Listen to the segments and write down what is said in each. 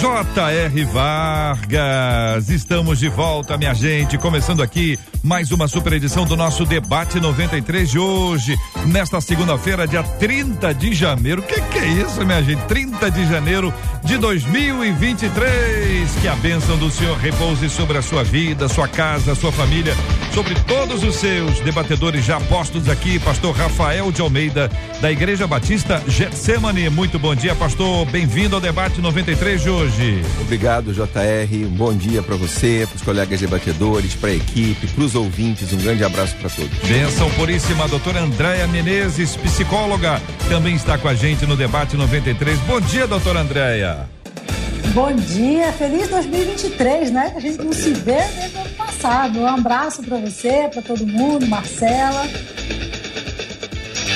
J.R. Vargas. Estamos de volta, minha gente. Começando aqui mais uma super edição do nosso Debate 93 de hoje, nesta segunda-feira, dia 30 de janeiro. Que que é isso, minha gente? 30 de janeiro de 2023. Que a bênção do Senhor repouse sobre a sua vida, sua casa, sua família, sobre todos os seus debatedores já postos aqui. Pastor Rafael de Almeida, da Igreja Batista Getsemane. Muito bom dia, pastor. Bem-vindo ao Debate 93 de hoje. Obrigado, JR. Um bom dia para você, para os colegas debatedores, para a equipe, para os ouvintes. Um grande abraço para todos. Benção puríssima, doutora Andréia Menezes, psicóloga, também está com a gente no debate 93. Bom dia, doutora Andréia. Bom dia, feliz 2023, né? Que a gente não se vê desde o ano passado. Um abraço para você, para todo mundo, Marcela.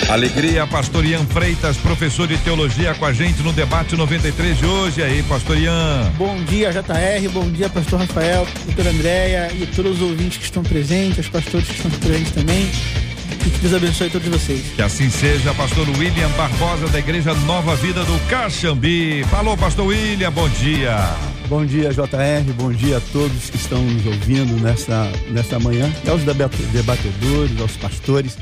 Alegria, pastor Ian Freitas, professor de teologia com a gente no debate 93 de hoje. Aí, pastor Ian. Bom dia, JR, bom dia, pastor Rafael, doutora Andréia e todos os ouvintes que estão presentes, os pastores que estão presentes também. E que Deus abençoe todos vocês. Que assim seja, pastor William Barbosa, da Igreja Nova Vida do Caxambi. Falou, pastor William, bom dia. Bom dia, JR. Bom dia a todos que estão nos ouvindo nessa, nessa manhã, aos debatedores, aos pastores.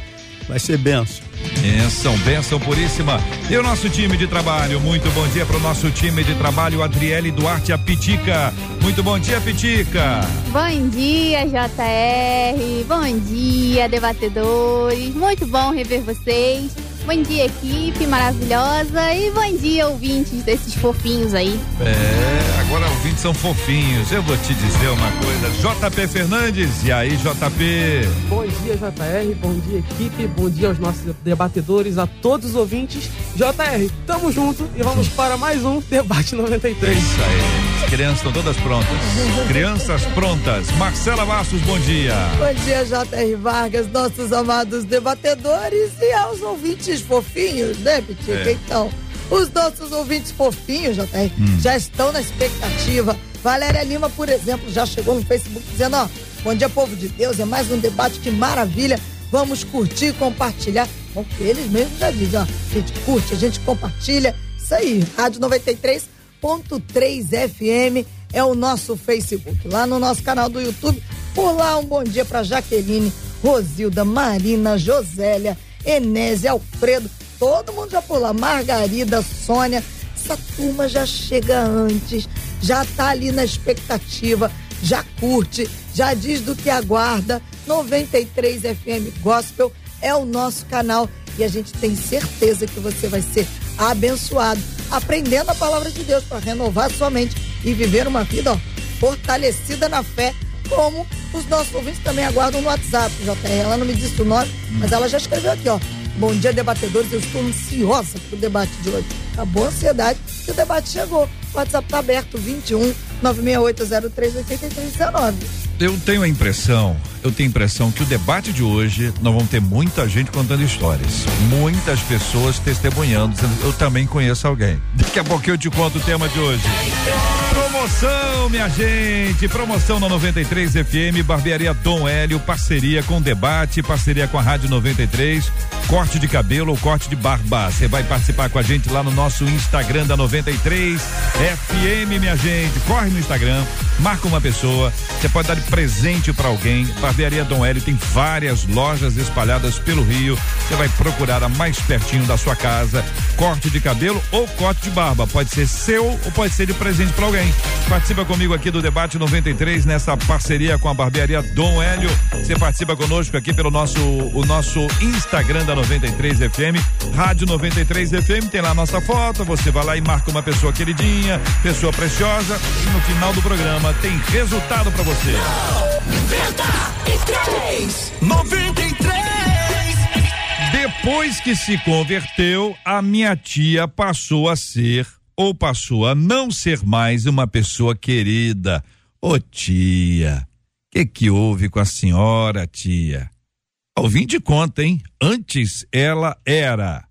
Vai ser benção. Benção, benção puríssima. E o nosso time de trabalho, muito bom dia para o nosso time de trabalho, Adriele Duarte Apitica. Muito bom dia, Pitica. Bom dia, JR. Bom dia, debatedores. Muito bom rever vocês. Bom dia, equipe maravilhosa. E bom dia, ouvintes desses fofinhos aí. É, agora ouvintes são fofinhos. Eu vou te dizer uma coisa. JP Fernandes, e aí, JP? Bom dia, JR. Bom dia, equipe. Bom dia aos nossos debatedores, a todos os ouvintes. JR, tamo junto e vamos para mais um Debate 93. É isso aí. As crianças estão todas prontas. Crianças prontas. Marcela Bastos, bom dia. Bom dia, J.R. Vargas, nossos amados debatedores e aos ouvintes fofinhos, né, Pitica? É. Então, os nossos ouvintes fofinhos, JR, Hum. já estão na expectativa. Valéria Lima, por exemplo, já chegou no Facebook dizendo, ó, bom dia, povo de Deus, é mais um debate, que maravilha. Vamos curtir e compartilhar. Bom, eles mesmos já dizem, ó, a gente curte, a gente compartilha. Isso aí, Rádio 93.3 FM é o nosso Facebook. Lá no nosso canal do YouTube, por lá um bom dia para Jaqueline, Rosilda, Marina, Josélia, Enésia, Alfredo, todo mundo já por lá, Margarida, Sônia, essa turma já chega antes, já tá ali na expectativa, já curte, já diz do que aguarda. 93 FM Gospel é o nosso canal. E a gente tem certeza que você vai ser abençoado aprendendo a palavra de Deus para renovar sua mente e viver uma vida ó, fortalecida na fé, como os nossos ouvintes também aguardam no WhatsApp, JR. Ela não me disse o nome, mas ela já escreveu aqui, ó. Bom dia, debatedores. Eu estou ansiosa pro debate de hoje. Acabou a ansiedade e o debate chegou. O WhatsApp tá aberto, 21 96803 8319. Eu tenho a impressão, eu tenho a impressão que o debate de hoje nós vamos ter muita gente contando histórias, muitas pessoas testemunhando, dizendo, eu também conheço alguém. Daqui a pouco eu te conto o tema de hoje. Promoção, minha gente, promoção na 93 FM, Barbearia Dom Hélio, parceria com debate, parceria com a Rádio 93, corte de cabelo ou corte de barba. Você vai participar com a gente lá no nosso Instagram da 93 FM, minha gente. Corre no Instagram, marca uma pessoa, você pode dar de presente para alguém. Barbearia Dom Hélio tem várias lojas espalhadas pelo Rio. Você vai procurar a mais pertinho da sua casa. Corte de cabelo ou corte de barba. Pode ser seu ou pode ser de presente para alguém. Participa comigo aqui do debate 93 nessa parceria com a Barbearia Dom Hélio. Você participa conosco aqui pelo nosso o nosso Instagram da 93 FM, Rádio 93 FM, tem lá a nossa foto, você vai lá e marca uma pessoa queridinha, pessoa preciosa e no final do programa tem resultado para você. 93. 93. Depois que se converteu, a minha tia passou a ser ou passou a não ser mais uma pessoa querida. Ô tia, que que houve com a senhora, tia? Ouvinte conta, hein? Antes ela era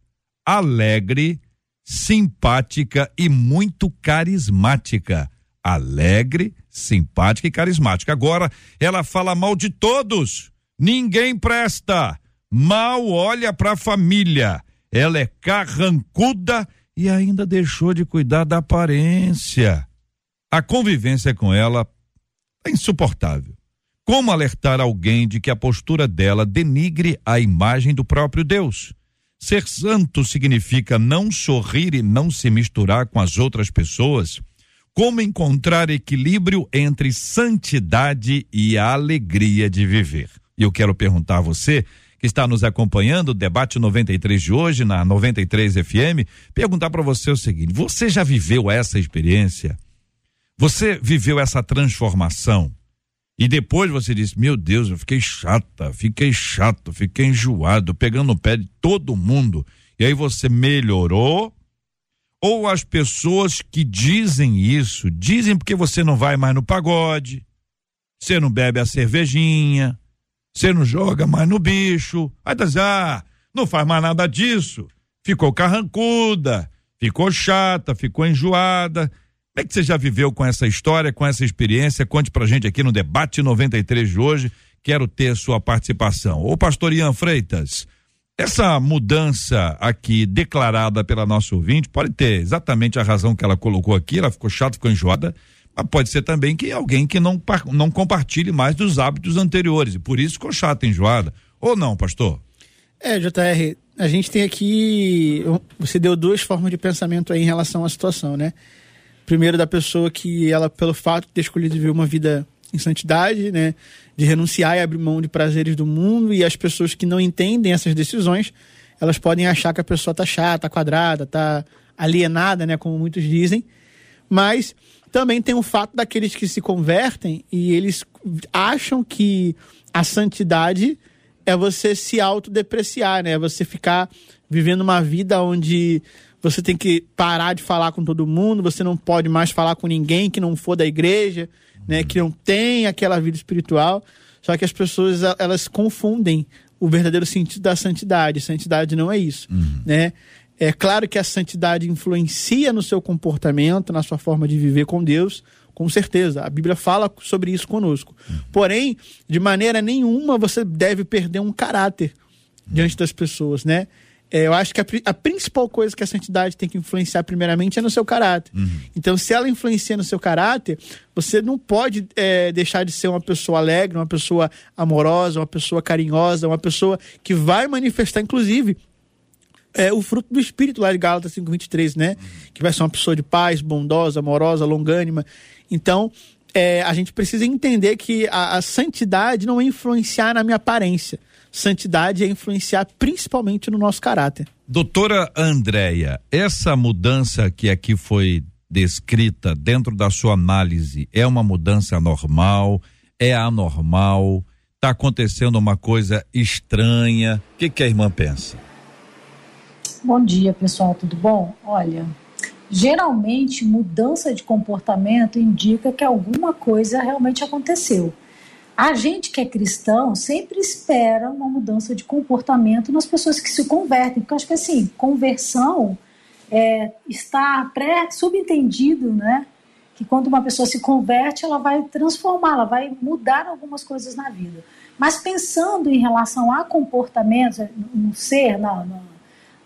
alegre, simpática e muito carismática. Alegre, simpática e carismática. Agora ela fala mal de todos. Ninguém presta. Mal olha para a família. Ela é carrancuda e ainda deixou de cuidar da aparência. A convivência com ela é insuportável. Como alertar alguém de que a postura dela denigre a imagem do próprio Deus? Ser santo significa não sorrir e não se misturar com as outras pessoas? Como encontrar equilíbrio entre santidade e a alegria de viver? E eu quero perguntar a você que está nos acompanhando, o debate 93 de hoje na 93 FM, perguntar para você o seguinte: você já viveu essa experiência? Você viveu essa transformação? E depois você disse: Meu Deus, eu fiquei chata, fiquei chato, fiquei enjoado, pegando o pé de todo mundo. E aí você melhorou? Ou as pessoas que dizem isso, dizem porque você não vai mais no pagode, você não bebe a cervejinha, você não joga mais no bicho. Aí tá ah, não faz mais nada disso. Ficou carrancuda, ficou chata, ficou enjoada. Como é que você já viveu com essa história, com essa experiência? Conte pra gente aqui no debate 93 de hoje. Quero ter sua participação. Ô pastor Ian Freitas, essa mudança aqui declarada pela nossa ouvinte pode ter exatamente a razão que ela colocou aqui, ela ficou chata, ficou enjoada, pode ser também que alguém que não, não compartilhe mais dos hábitos anteriores e por isso ficou chata, enjoada. Ou não, pastor? É, JR, a gente tem aqui, você deu duas formas de pensamento aí em relação à situação, né? Primeiro da pessoa que ela, pelo fato de ter escolhido viver uma vida em santidade, né? De renunciar e abrir mão de prazeres do mundo e as pessoas que não entendem essas decisões, elas podem achar que a pessoa tá chata, quadrada, tá alienada, né? Como muitos dizem. Mas também tem o fato daqueles que se convertem e eles acham que a santidade é você se autodepreciar, né? É você ficar vivendo uma vida onde você tem que parar de falar com todo mundo, você não pode mais falar com ninguém que não for da igreja, né, que não tem aquela vida espiritual. Só que as pessoas elas confundem o verdadeiro sentido da santidade. Santidade não é isso, uhum. né? É claro que a santidade influencia no seu comportamento, na sua forma de viver com Deus, com certeza. A Bíblia fala sobre isso conosco. Uhum. Porém, de maneira nenhuma você deve perder um caráter uhum. diante das pessoas, né? É, eu acho que a, a, principal coisa que a santidade tem que influenciar primeiramente é no seu caráter. Uhum. Então, se ela influencia no seu caráter, você não pode é, deixar de ser uma pessoa alegre, uma pessoa amorosa, uma pessoa carinhosa, uma pessoa que vai manifestar, inclusive, é, o fruto do Espírito lá de Gálatas 5,23, né? Que vai ser uma pessoa de paz, bondosa, amorosa, longânima. Então, é, a gente precisa entender que a, a santidade não é influenciar na minha aparência santidade é influenciar principalmente no nosso caráter. Doutora Andréia, essa mudança que aqui foi descrita dentro da sua análise é uma mudança normal? É anormal? Está acontecendo uma coisa estranha? O que, que a irmã pensa? Bom dia, pessoal, tudo bom? Olha, geralmente mudança de comportamento indica que alguma coisa realmente aconteceu. A gente que é cristão sempre espera uma mudança de comportamento nas pessoas que se convertem, porque eu acho que assim, conversão é, está pré-subentendido, né? Que quando uma pessoa se converte, ela vai transformar, ela vai mudar algumas coisas na vida. Mas pensando em relação a comportamentos, no ser, no,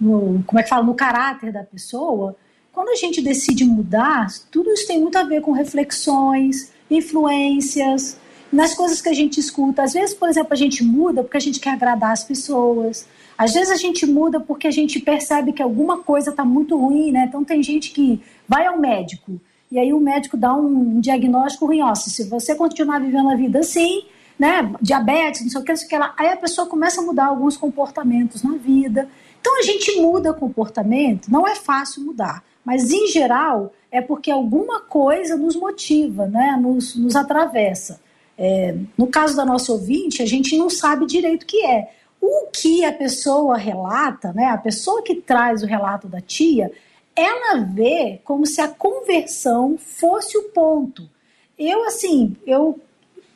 no, como é que fala, no caráter da pessoa, quando a gente decide mudar, tudo isso tem muito a ver com reflexões, influências, nas coisas que a gente escuta. Às vezes, por exemplo, a gente muda porque a gente quer agradar as pessoas. Às vezes a gente muda porque a gente percebe que alguma coisa está muito ruim, né? Então tem gente que vai ao médico e aí o médico dá um diagnóstico ruim, ó, se você continuar vivendo a vida assim, né, diabetes, não sei o que, não sei o que lá, aí a pessoa começa a mudar alguns comportamentos na vida. Então a gente muda comportamento, não é fácil mudar, mas em geral é porque alguma coisa nos motiva, né, nos, nos atravessa. É, no caso da nossa ouvinte, a gente não sabe direito o que é. O que a pessoa relata, né, a pessoa que traz o relato da tia, ela vê como se a conversão fosse o ponto. eu assim, eu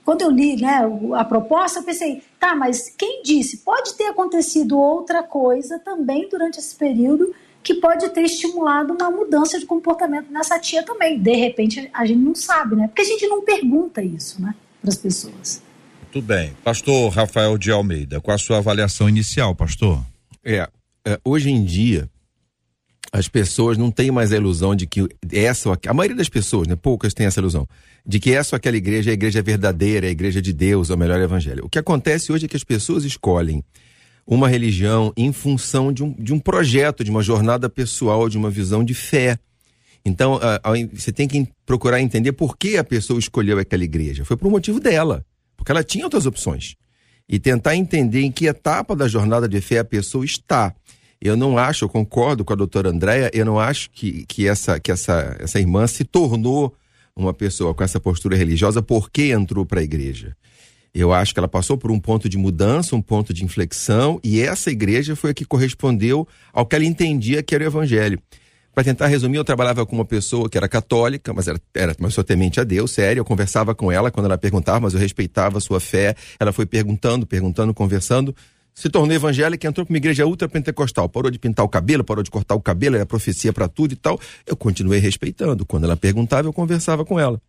quando eu li né, a proposta, eu pensei, tá, mas quem disse? Pode ter acontecido outra coisa também durante esse período que pode ter estimulado uma mudança de comportamento nessa tia também. De repente, a gente não sabe, né? Porque a gente não pergunta isso, né, para as pessoas. Tudo bem. Pastor Rafael de Almeida, com a sua avaliação inicial, pastor? É, é hoje em dia, as pessoas não têm mais a ilusão de que essa, a maioria das pessoas, né, poucas têm essa ilusão, de que essa ou aquela igreja é a igreja verdadeira, é a igreja de Deus, é o melhor evangelho. O que acontece hoje é que as pessoas escolhem uma religião em função de um, de um projeto, de uma jornada pessoal, de uma visão de fé. Então, você tem que procurar entender por que a pessoa escolheu aquela igreja. Foi por um motivo dela, porque ela tinha outras opções. E tentar entender em que etapa da jornada de fé a pessoa está. Eu não acho, eu concordo com a doutora Andréia, eu não acho que, que, essa, que essa, essa irmã se tornou uma pessoa com essa postura religiosa porque entrou para a igreja. Eu acho que ela passou por um ponto de mudança, um ponto de inflexão, e essa igreja foi a que correspondeu ao que ela entendia que era o evangelho. Para tentar resumir, eu trabalhava com uma pessoa que era católica, mas era, era uma temente a Deus, sério. Eu conversava com ela quando ela perguntava, mas eu respeitava a sua fé. Ela foi perguntando, perguntando, conversando se tornou evangélica, entrou para uma igreja ultra pentecostal, parou de pintar o cabelo, parou de cortar o cabelo, era profecia para tudo e tal. Eu continuei respeitando. Quando ela perguntava, eu conversava com ela.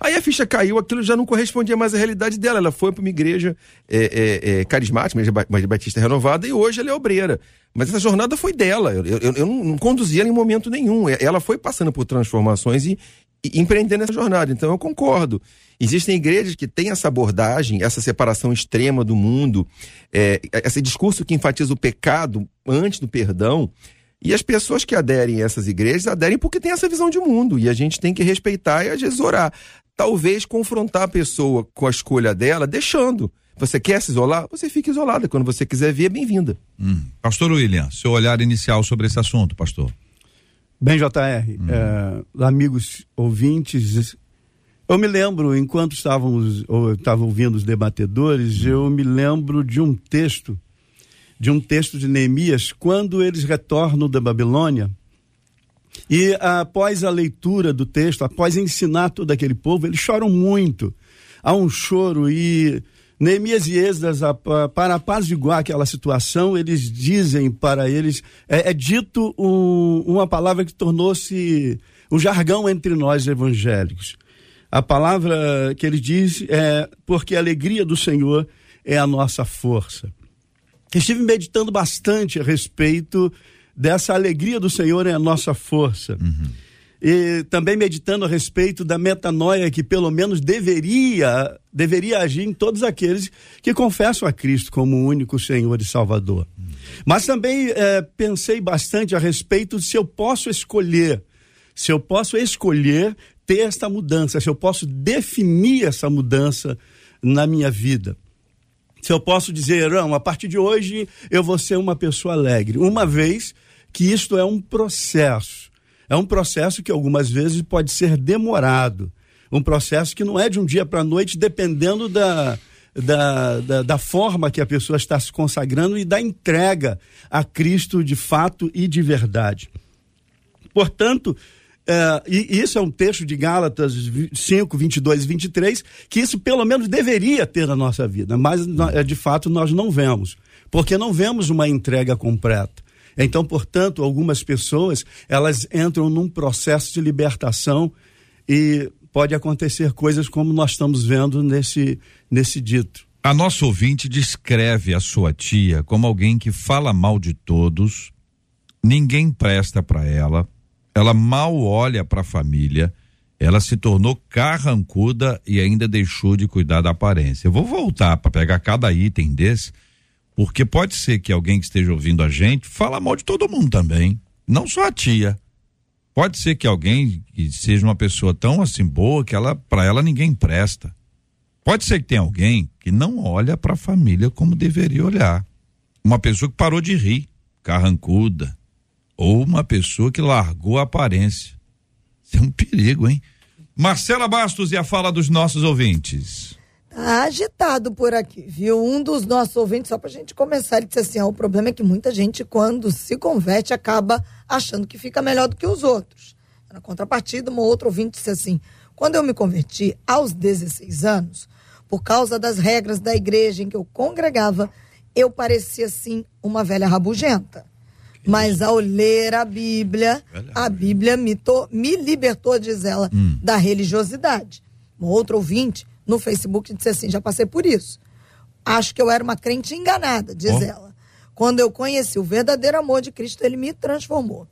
Aí a ficha caiu, aquilo já não correspondia mais à realidade dela. Ela foi para uma igreja é, é, é, carismática, uma batista renovada, e hoje ela é obreira. Mas essa jornada foi dela. Eu, eu, eu não, não conduzia ela em momento nenhum. Ela foi passando por transformações e empreendendo essa jornada. Então eu concordo. Existem igrejas que têm essa abordagem, essa separação extrema do mundo, é, esse discurso que enfatiza o pecado antes do perdão. E as pessoas que aderem a essas igrejas aderem porque têm essa visão de mundo. E a gente tem que respeitar e às vezes orar. Talvez confrontar a pessoa com a escolha dela, deixando. Você quer se isolar? Você fica isolada. Quando você quiser vir, é bem-vinda. Hum. Pastor William, seu olhar inicial sobre esse assunto, pastor. Bem, JR, hum. é, amigos ouvintes, eu me lembro, enquanto estávamos ou estava ouvindo os debatedores, eu me lembro de um texto, de um texto de Neemias, quando eles retornam da Babilônia. E após a leitura do texto, após ensinar todo aquele povo, eles choram muito. Há um choro e Neemias e Esdras, para apaziguar aquela situação, eles dizem para eles, é, é dito um, uma palavra que tornou-se um jargão entre nós evangélicos. A palavra que ele diz é porque a alegria do Senhor é a nossa força. Estive meditando bastante a respeito dessa alegria do Senhor é a nossa força. Uhum. E também meditando a respeito da metanoia que pelo menos deveria deveria agir em todos aqueles que confessam a Cristo como o único Senhor e Salvador. Mas também é, pensei bastante a respeito de se eu posso escolher, se eu posso escolher ter esta mudança, se eu posso definir essa mudança na minha vida. Se eu posso dizer, não, a partir de hoje eu vou ser uma pessoa alegre. Uma vez que isto é um processo. É um processo que algumas vezes pode ser demorado. Um processo que não é de um dia para a noite, dependendo da, da, da, da, forma que a pessoa está se consagrando e da entrega a Cristo de fato e de verdade. Portanto, é, e isso é um texto de Gálatas 5, 22 e 23, que isso pelo menos deveria ter na nossa vida, mas é, de fato nós não vemos, porque não vemos uma entrega completa. Então, portanto, algumas pessoas, elas entram num processo de libertação e pode acontecer coisas como nós estamos vendo nesse, nesse dito. A nossa ouvinte descreve a sua tia como alguém que fala mal de todos, ninguém presta para ela, ela mal olha para a família, ela se tornou carrancuda e ainda deixou de cuidar da aparência. Eu vou voltar para pegar cada item desse, porque pode ser que alguém que esteja ouvindo a gente fala mal de todo mundo também, não só a tia. Pode ser que alguém que seja uma pessoa tão assim boa que ela para ela ninguém presta. Pode ser que tenha alguém que não olha para a família como deveria olhar. Uma pessoa que parou de rir, carrancuda, ou uma pessoa que largou a aparência. Isso é um perigo, hein? Marcela Bastos e a fala dos nossos ouvintes. Tá agitado por aqui, viu? Um dos nossos ouvintes, só pra gente começar, ele disse assim: ah, o problema é que muita gente, quando se converte, acaba achando que fica melhor do que os outros. Na contrapartida, uma outra ouvinte disse assim: Quando eu me converti aos 16 anos, por causa das regras da igreja em que eu congregava, eu parecia assim uma velha rabugenta. Mas ao ler a Bíblia, a Bíblia me, to, me libertou, diz ela, Hum. da religiosidade. Um outro ouvinte no Facebook disse assim: já passei por isso. Acho que eu era uma crente enganada, diz ela. Quando eu conheci o verdadeiro amor de Cristo, ele me transformou.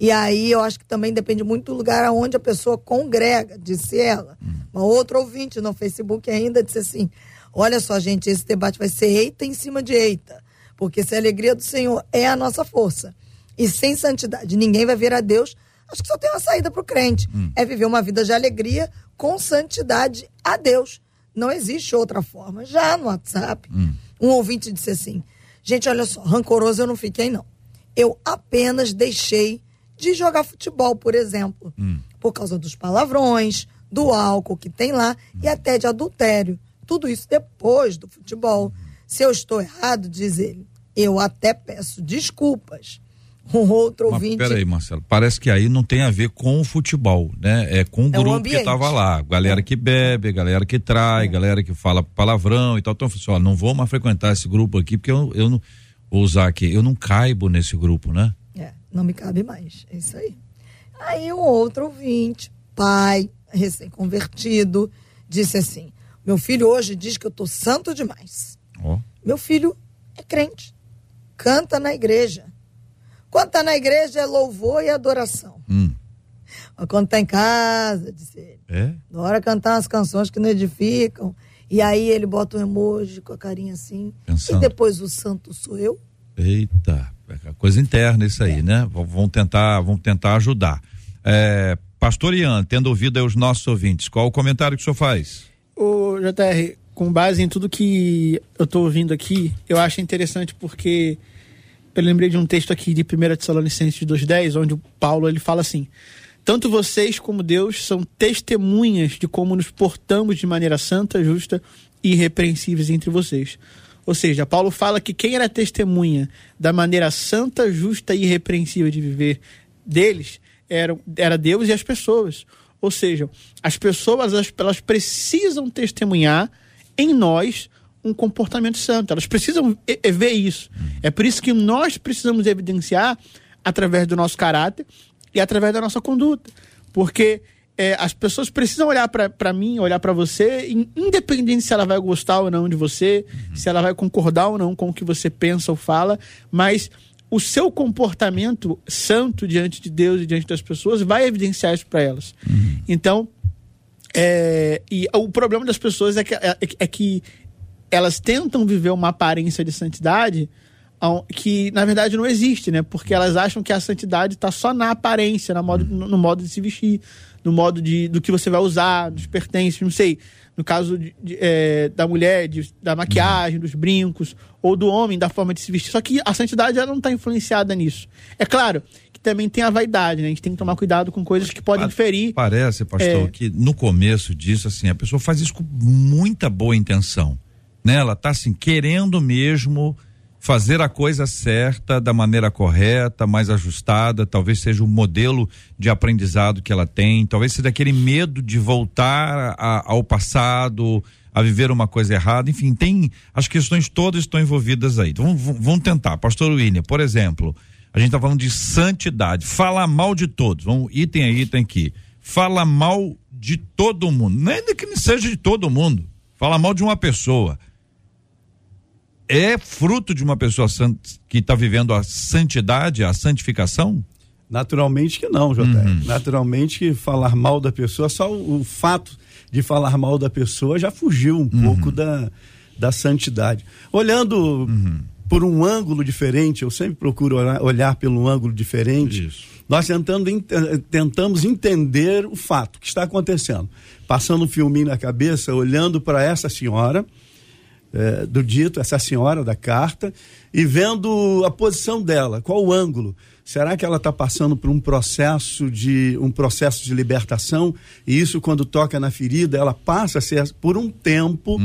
E aí eu acho que também depende muito do lugar aonde a pessoa congrega, disse ela. Uma outra ouvinte no Facebook ainda disse assim: Olha só, gente, esse debate vai ser eita em cima de eita. Porque se a alegria do Senhor é a nossa força e sem santidade ninguém vai ver a Deus, acho que só tem uma saída para o crente: é viver uma vida de alegria com santidade a Deus. Não existe outra forma. Já no WhatsApp, um ouvinte disse assim: Gente, olha só, rancoroso eu não fiquei, não. Eu apenas deixei de jogar futebol, por exemplo, por causa dos palavrões, do álcool que tem lá e até de adultério. Tudo isso depois do futebol. Se eu estou errado, diz ele, eu até peço desculpas. Um outro Mas ouvinte. peraí, Marcelo, parece que aí não tem a ver com o futebol, né? É com o É o grupo que ambiente. tava lá. Galera que bebe, galera que trai, galera que fala palavrão e tal. Então, assim, ó, não vou mais frequentar esse grupo aqui, porque eu, eu não, vou usar aqui, eu não caibo nesse grupo, né? É, não me cabe mais. É isso aí. Aí um outro ouvinte, pai, recém-convertido, disse assim: Meu filho hoje diz que eu tô santo demais. Ó. Meu filho é crente, canta na igreja. Quando tá na igreja é louvor e adoração. Hum. Mas quando tá em casa, disse ele, É? adora cantar umas canções que não edificam. E aí ele bota um emoji com a carinha assim. Pensando. E depois o santo sou eu. Eita, é coisa interna isso aí, né? V- Vão tentar, vão tentar ajudar. É, Pastor Ian, tendo ouvido aí os nossos ouvintes, qual o comentário que o senhor faz? Ô, JR, com base em tudo que eu tô ouvindo aqui, eu acho interessante porque eu lembrei de um texto aqui de 1 Tessalonicenses 2,10, onde o Paulo ele fala assim: Tanto vocês como Deus são testemunhas de como nos portamos de maneira santa, justa e irrepreensíveis entre vocês. Ou seja, Paulo fala que quem era testemunha da maneira santa, justa e irrepreensível de viver deles era, era Deus e as pessoas. Ou seja, as pessoas elas precisam testemunhar em nós um comportamento santo. Elas precisam ver isso. É por isso que nós precisamos evidenciar através do nosso caráter e através da nossa conduta. Porque é, as pessoas precisam olhar para mim, olhar para você, in- independente se ela vai gostar ou não de você, se ela vai concordar ou não com o que você pensa ou fala, mas o seu comportamento santo diante de Deus e diante das pessoas vai evidenciar isso para elas. Então, é, e o problema das pessoas é que, é, é que elas tentam viver uma aparência de santidade que na verdade não existe, né? Porque elas acham que a santidade está só na aparência, na modo, no, no modo de se vestir, no modo de, do que você vai usar, dos pertences, não sei. No caso de- de, é, da mulher, de- da maquiagem, dos brincos, ou do homem, da forma de se vestir. Só que a santidade ela não está influenciada nisso. É claro que também tem a vaidade, né? A gente tem que tomar cuidado com coisas que podem ferir. Parece, pastor, É. que no começo disso, assim, a pessoa faz isso com muita boa intenção. Né? Ela tá assim, querendo mesmo fazer a coisa certa, da maneira correta, mais ajustada, talvez seja o modelo de aprendizado que ela tem, talvez seja aquele medo de voltar a- ao passado, a viver uma coisa errada, enfim, tem, as questões todas estão envolvidas aí. Então, vamos, vamos tentar. Pastor William, por exemplo, a gente tá falando de santidade, fala mal de todos, vamos item a item aqui. Fala mal de todo mundo, é que não seja de todo mundo, fala mal de uma pessoa é fruto de uma pessoa que está vivendo a santidade, a santificação? Naturalmente que não, JR. Naturalmente que falar mal da pessoa, só o, o fato de falar mal da pessoa já fugiu um pouco da, da santidade. Olhando por um ângulo diferente, eu sempre procuro olhar, olhar pelo ângulo diferente. Nós tentando, ent- tentamos entender o fato que está acontecendo. Passando um filminho na cabeça, olhando para essa senhora, eh, do dito, essa senhora da carta, e vendo a posição dela, qual o ângulo. Será que ela está passando por um processo de um processo de libertação? E isso, quando toca na ferida, ela passa a ser por um tempo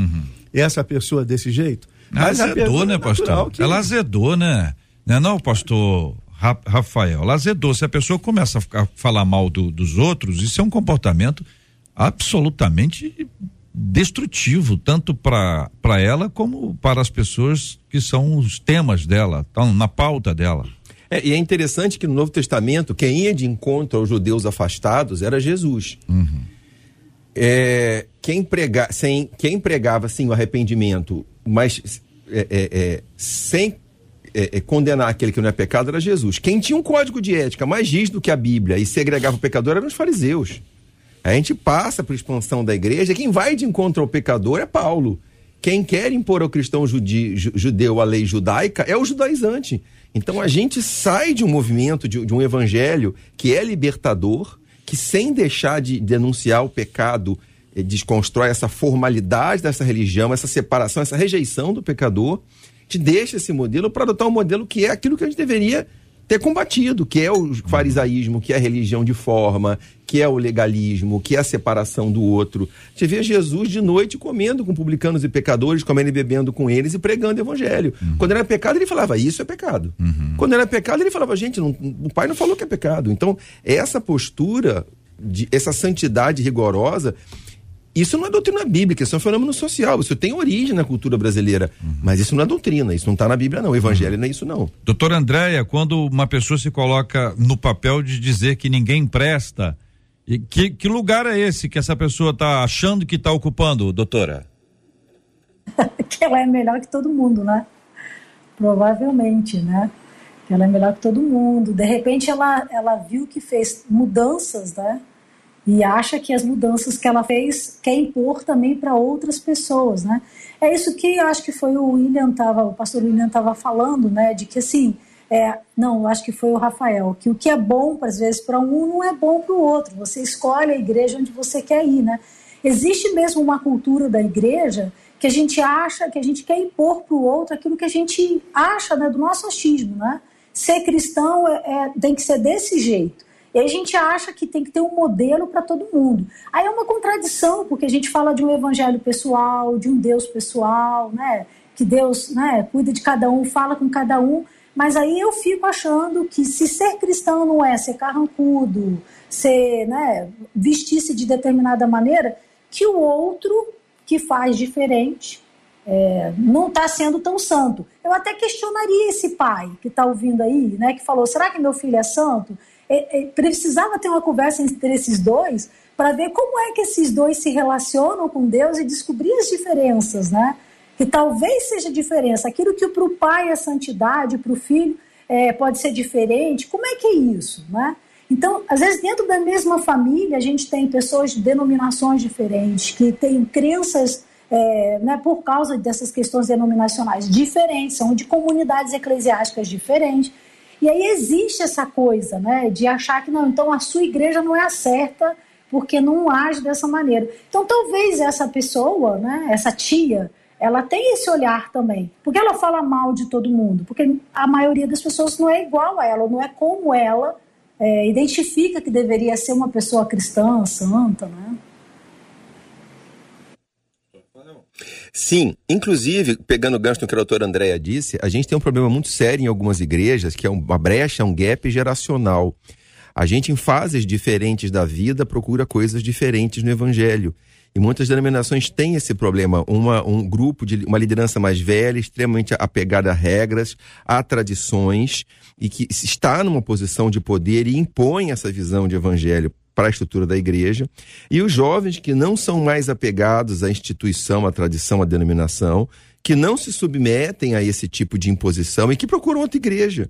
essa pessoa desse jeito? Mas a azedou, né, é pastor? que- Ela azedou, né? Não é não, pastor Ra- Rafael? Ela azedou. Se a pessoa começa a falar mal do- dos outros, isso é um comportamento absolutamente destrutivo, tanto para ela como para as pessoas que são os temas dela, estão na pauta dela. É, e é interessante que no Novo Testamento, quem ia de encontro aos judeus afastados era Jesus. Uhum. É, quem, prega, sem, quem pregava sim o arrependimento, mas é, é, é sem é, condenar aquele que não é pecado era Jesus. Quem tinha um código de ética mais rígido que a Bíblia e segregava o pecador eram os fariseus. A gente passa a expansão da igreja, quem vai de encontro ao pecador é Paulo. Quem quer impor ao cristão judeu a lei judaica é o judaizante. Então a gente sai de um movimento, de, de um evangelho que é libertador, que sem deixar de denunciar o pecado, eh, desconstrói essa formalidade dessa religião, essa separação, essa rejeição do pecador, te deixa esse modelo para adotar um modelo que é aquilo que a gente deveria ter combatido, que é o farisaísmo, que é a religião de forma, que é o legalismo, que é a separação do outro. Você vê Jesus de noite comendo com publicanos e pecadores, comendo e bebendo com eles e pregando o evangelho. Uhum. Quando era pecado, ele falava, isso é pecado. Uhum. Quando era pecado, ele falava, gente, não, o pai não falou que é pecado. Então, essa postura, de, essa santidade rigorosa, isso não é doutrina bíblica, isso é um fenômeno social. Isso tem origem na cultura brasileira. Uhum. Mas isso não é doutrina, isso não está na Bíblia, não. O evangelho uhum. não é isso, não. Doutor Andréia, quando uma pessoa se coloca no papel de dizer que ninguém presta, que, que lugar é esse que essa pessoa está achando que está ocupando, doutora? que ela é melhor que todo mundo, né? Provavelmente, né? Que ela é melhor que todo mundo. De repente ela, ela viu que fez mudanças, né? E acha que as mudanças que ela fez quer impor também para outras pessoas, né? É isso que eu acho que foi o William tava, o pastor William estava falando, né? De que assim, é, não, acho que foi o Rafael, que o que é bom às vezes para um não é bom para o outro. Você escolhe a igreja onde você quer ir, né? Existe mesmo uma cultura da igreja que a gente acha que a gente quer impor para o outro aquilo que a gente acha, né, do nosso achismo, né? Ser cristão é, é, tem que ser desse jeito. E a gente acha que tem que ter um modelo para todo mundo. Aí é uma contradição, porque a gente fala de um evangelho pessoal, de um Deus pessoal, né? Que Deus né, cuida de cada um, fala com cada um. Mas aí eu fico achando que se ser cristão não é ser carrancudo, ser, né, vestir-se de determinada maneira, que o outro que faz diferente é, não está sendo tão santo. Eu até questionaria esse pai que está ouvindo aí, né, que falou: será que meu filho é santo? É, é, precisava ter uma conversa entre esses dois para ver como é que esses dois se relacionam com Deus e descobrir as diferenças, né? Que talvez seja diferença. Aquilo que para o pai é santidade, para o filho é, pode ser diferente. Como é que é isso, né? Então, às vezes, dentro da mesma família, a gente tem pessoas de denominações diferentes, que têm crenças, é, né, por causa dessas questões denominacionais diferentes, são de comunidades eclesiásticas diferentes. E aí existe essa coisa, né, de achar que não, então a sua igreja não é a certa porque não age dessa maneira. Então talvez essa pessoa, né, essa tia, ela tem esse olhar também. Porque ela fala mal de todo mundo? Porque a maioria das pessoas não é igual a ela, não é como ela é, identifica que deveria ser uma pessoa cristã, santa, né? Sim, inclusive, pegando o gancho no que a doutora Andréia disse, a gente tem um problema muito sério em algumas igrejas, que é uma brecha, um gap geracional. A gente, em fases diferentes da vida, procura coisas diferentes no evangelho. E muitas denominações têm esse problema. Uma, um grupo de uma liderança mais velha, extremamente apegada a regras, a tradições, e que está numa posição de poder e impõe essa visão de evangelho para a estrutura da igreja, e os jovens que não são mais apegados à instituição, à tradição, à denominação, que não se submetem a esse tipo de imposição e que procuram outra igreja.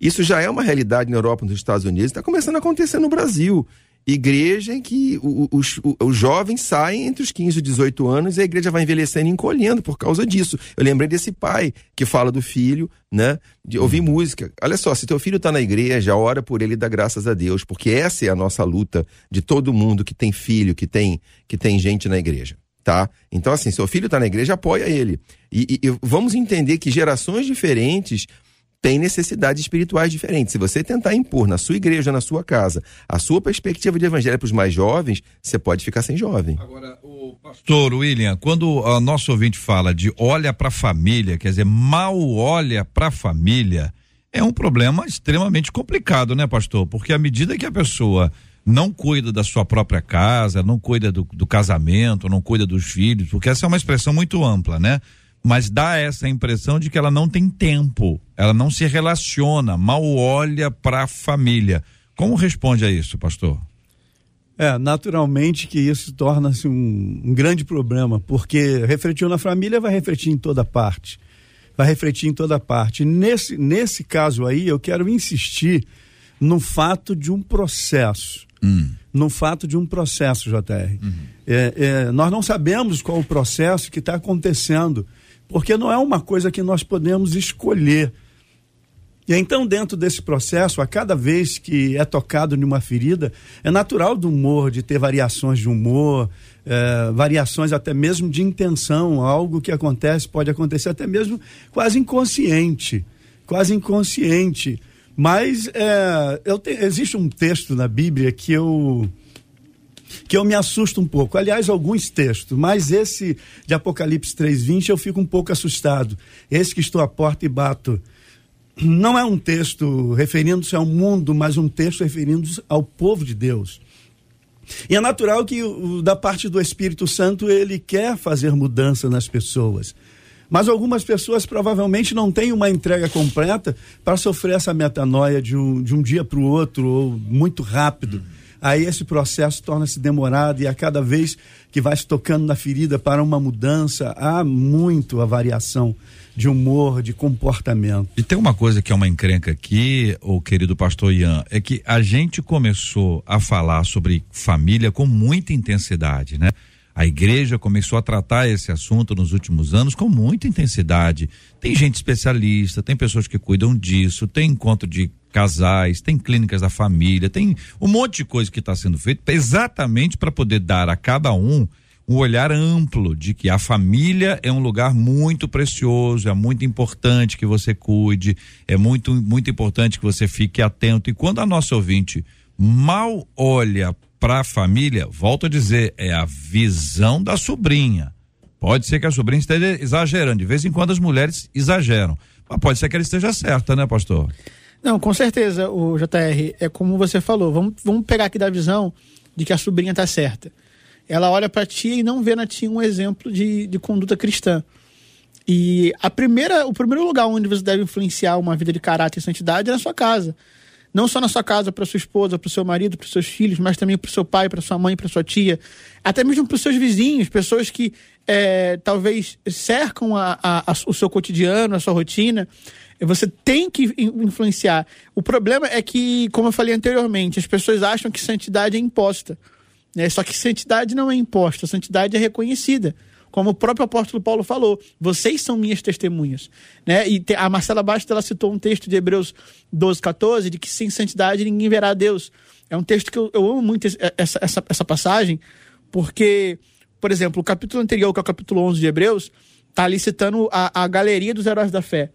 Isso já é uma realidade na Europa, nos Estados Unidos, está começando a acontecer no Brasil igreja em que os, os, jovens saem entre os 15 e 18 anos e a igreja vai envelhecendo e encolhendo por causa disso. Eu lembrei desse pai que fala do filho, né? De ouvir uhum. música. Olha só, se teu filho está na igreja, ora por ele e dá graças a Deus, porque essa é a nossa luta de todo mundo que tem filho, que tem, que tem gente na igreja. Tá? Então, assim, seu filho está na igreja, apoia ele. E, e, e vamos entender que gerações diferentes tem necessidades espirituais diferentes. Se você tentar impor na sua igreja, na sua casa, a sua perspectiva de evangelho para os mais jovens, você pode ficar sem jovem. Agora, o pastor William, quando o nosso ouvinte fala de olha para a família, quer dizer, mal olha para a família, é um problema extremamente complicado, né, pastor? Porque à medida que a pessoa não cuida da sua própria casa, não cuida do, do casamento, não cuida dos filhos, porque essa é uma expressão muito ampla, né? Mas dá essa impressão de que ela não tem tempo, ela não se relaciona, mal olha para a família. Como responde a isso, pastor? É, naturalmente que isso torna-se um, um, grande problema, porque refletiu na família vai refletir em toda parte. Vai refletir em toda parte. Nesse, nesse caso aí, eu quero insistir no fato de um processo. Hum. No fato de um processo, JR. Uhum. É, é, nós não sabemos qual o processo que está acontecendo, porque não é uma coisa que nós podemos escolher. E então, dentro desse processo, a cada vez que é tocado numa ferida, é natural do humor, de ter variações de humor, é, variações até mesmo de intenção, algo que acontece, pode acontecer até mesmo quase inconsciente. Quase inconsciente. Mas é, eu te, existe um texto na Bíblia que eu que eu me assusto um pouco. Aliás, alguns textos, mas esse de Apocalipse 3:20 eu fico um pouco assustado. Esse que estou à porta e bato. Não é um texto referindo-se ao mundo, mas um texto referindo-se ao povo de Deus. E é natural que da parte do Espírito Santo ele quer fazer mudança nas pessoas. Mas algumas pessoas provavelmente não têm uma entrega completa para sofrer essa metanoia de um, de um dia para o outro ou muito rápido. Aí esse processo torna-se demorado e a cada vez que vai se tocando na ferida para uma mudança, há muito a variação de humor, de comportamento. E tem uma coisa que é uma encrenca aqui, o querido pastor Ian, é que a gente começou a falar sobre família com muita intensidade, né? A igreja começou a tratar esse assunto nos últimos anos com muita intensidade. Tem gente especialista, tem pessoas que cuidam disso, tem encontro de casais, tem clínicas da família, tem um monte de coisa que está sendo feito exatamente para poder dar a cada um um olhar amplo de que a família é um lugar muito precioso, é muito importante que você cuide, é muito muito importante que você fique atento. E quando a nossa ouvinte mal olha para a família, volto a dizer, é a visão da sobrinha. Pode ser que a sobrinha esteja exagerando. De vez em quando as mulheres exageram. Mas pode ser que ela esteja certa, né, pastor? Não, com certeza, o JR. É como você falou. Vamos, vamos pegar aqui da visão de que a sobrinha está certa. Ela olha para ti e não vê na ti um exemplo de, de conduta cristã. E a primeira, o primeiro lugar onde você deve influenciar uma vida de caráter e santidade é na sua casa não só na sua casa, para sua esposa, para o seu marido, para os seus filhos, mas também para o seu pai, para sua mãe, para sua tia, até mesmo para os seus vizinhos, pessoas que é, talvez cercam a, a, a, o seu cotidiano, a sua rotina. Você tem que influenciar. O problema é que, como eu falei anteriormente, as pessoas acham que santidade é imposta. Né? Só que santidade não é imposta, santidade é reconhecida como o próprio apóstolo Paulo falou, vocês são minhas testemunhas. Né? E a Marcela Bastos ela citou um texto de Hebreus 12, 14, de que sem santidade ninguém verá Deus. É um texto que eu, eu amo muito essa, essa, essa passagem, porque, por exemplo, o capítulo anterior, que é o capítulo 11 de Hebreus, está ali citando a, a galeria dos heróis da fé.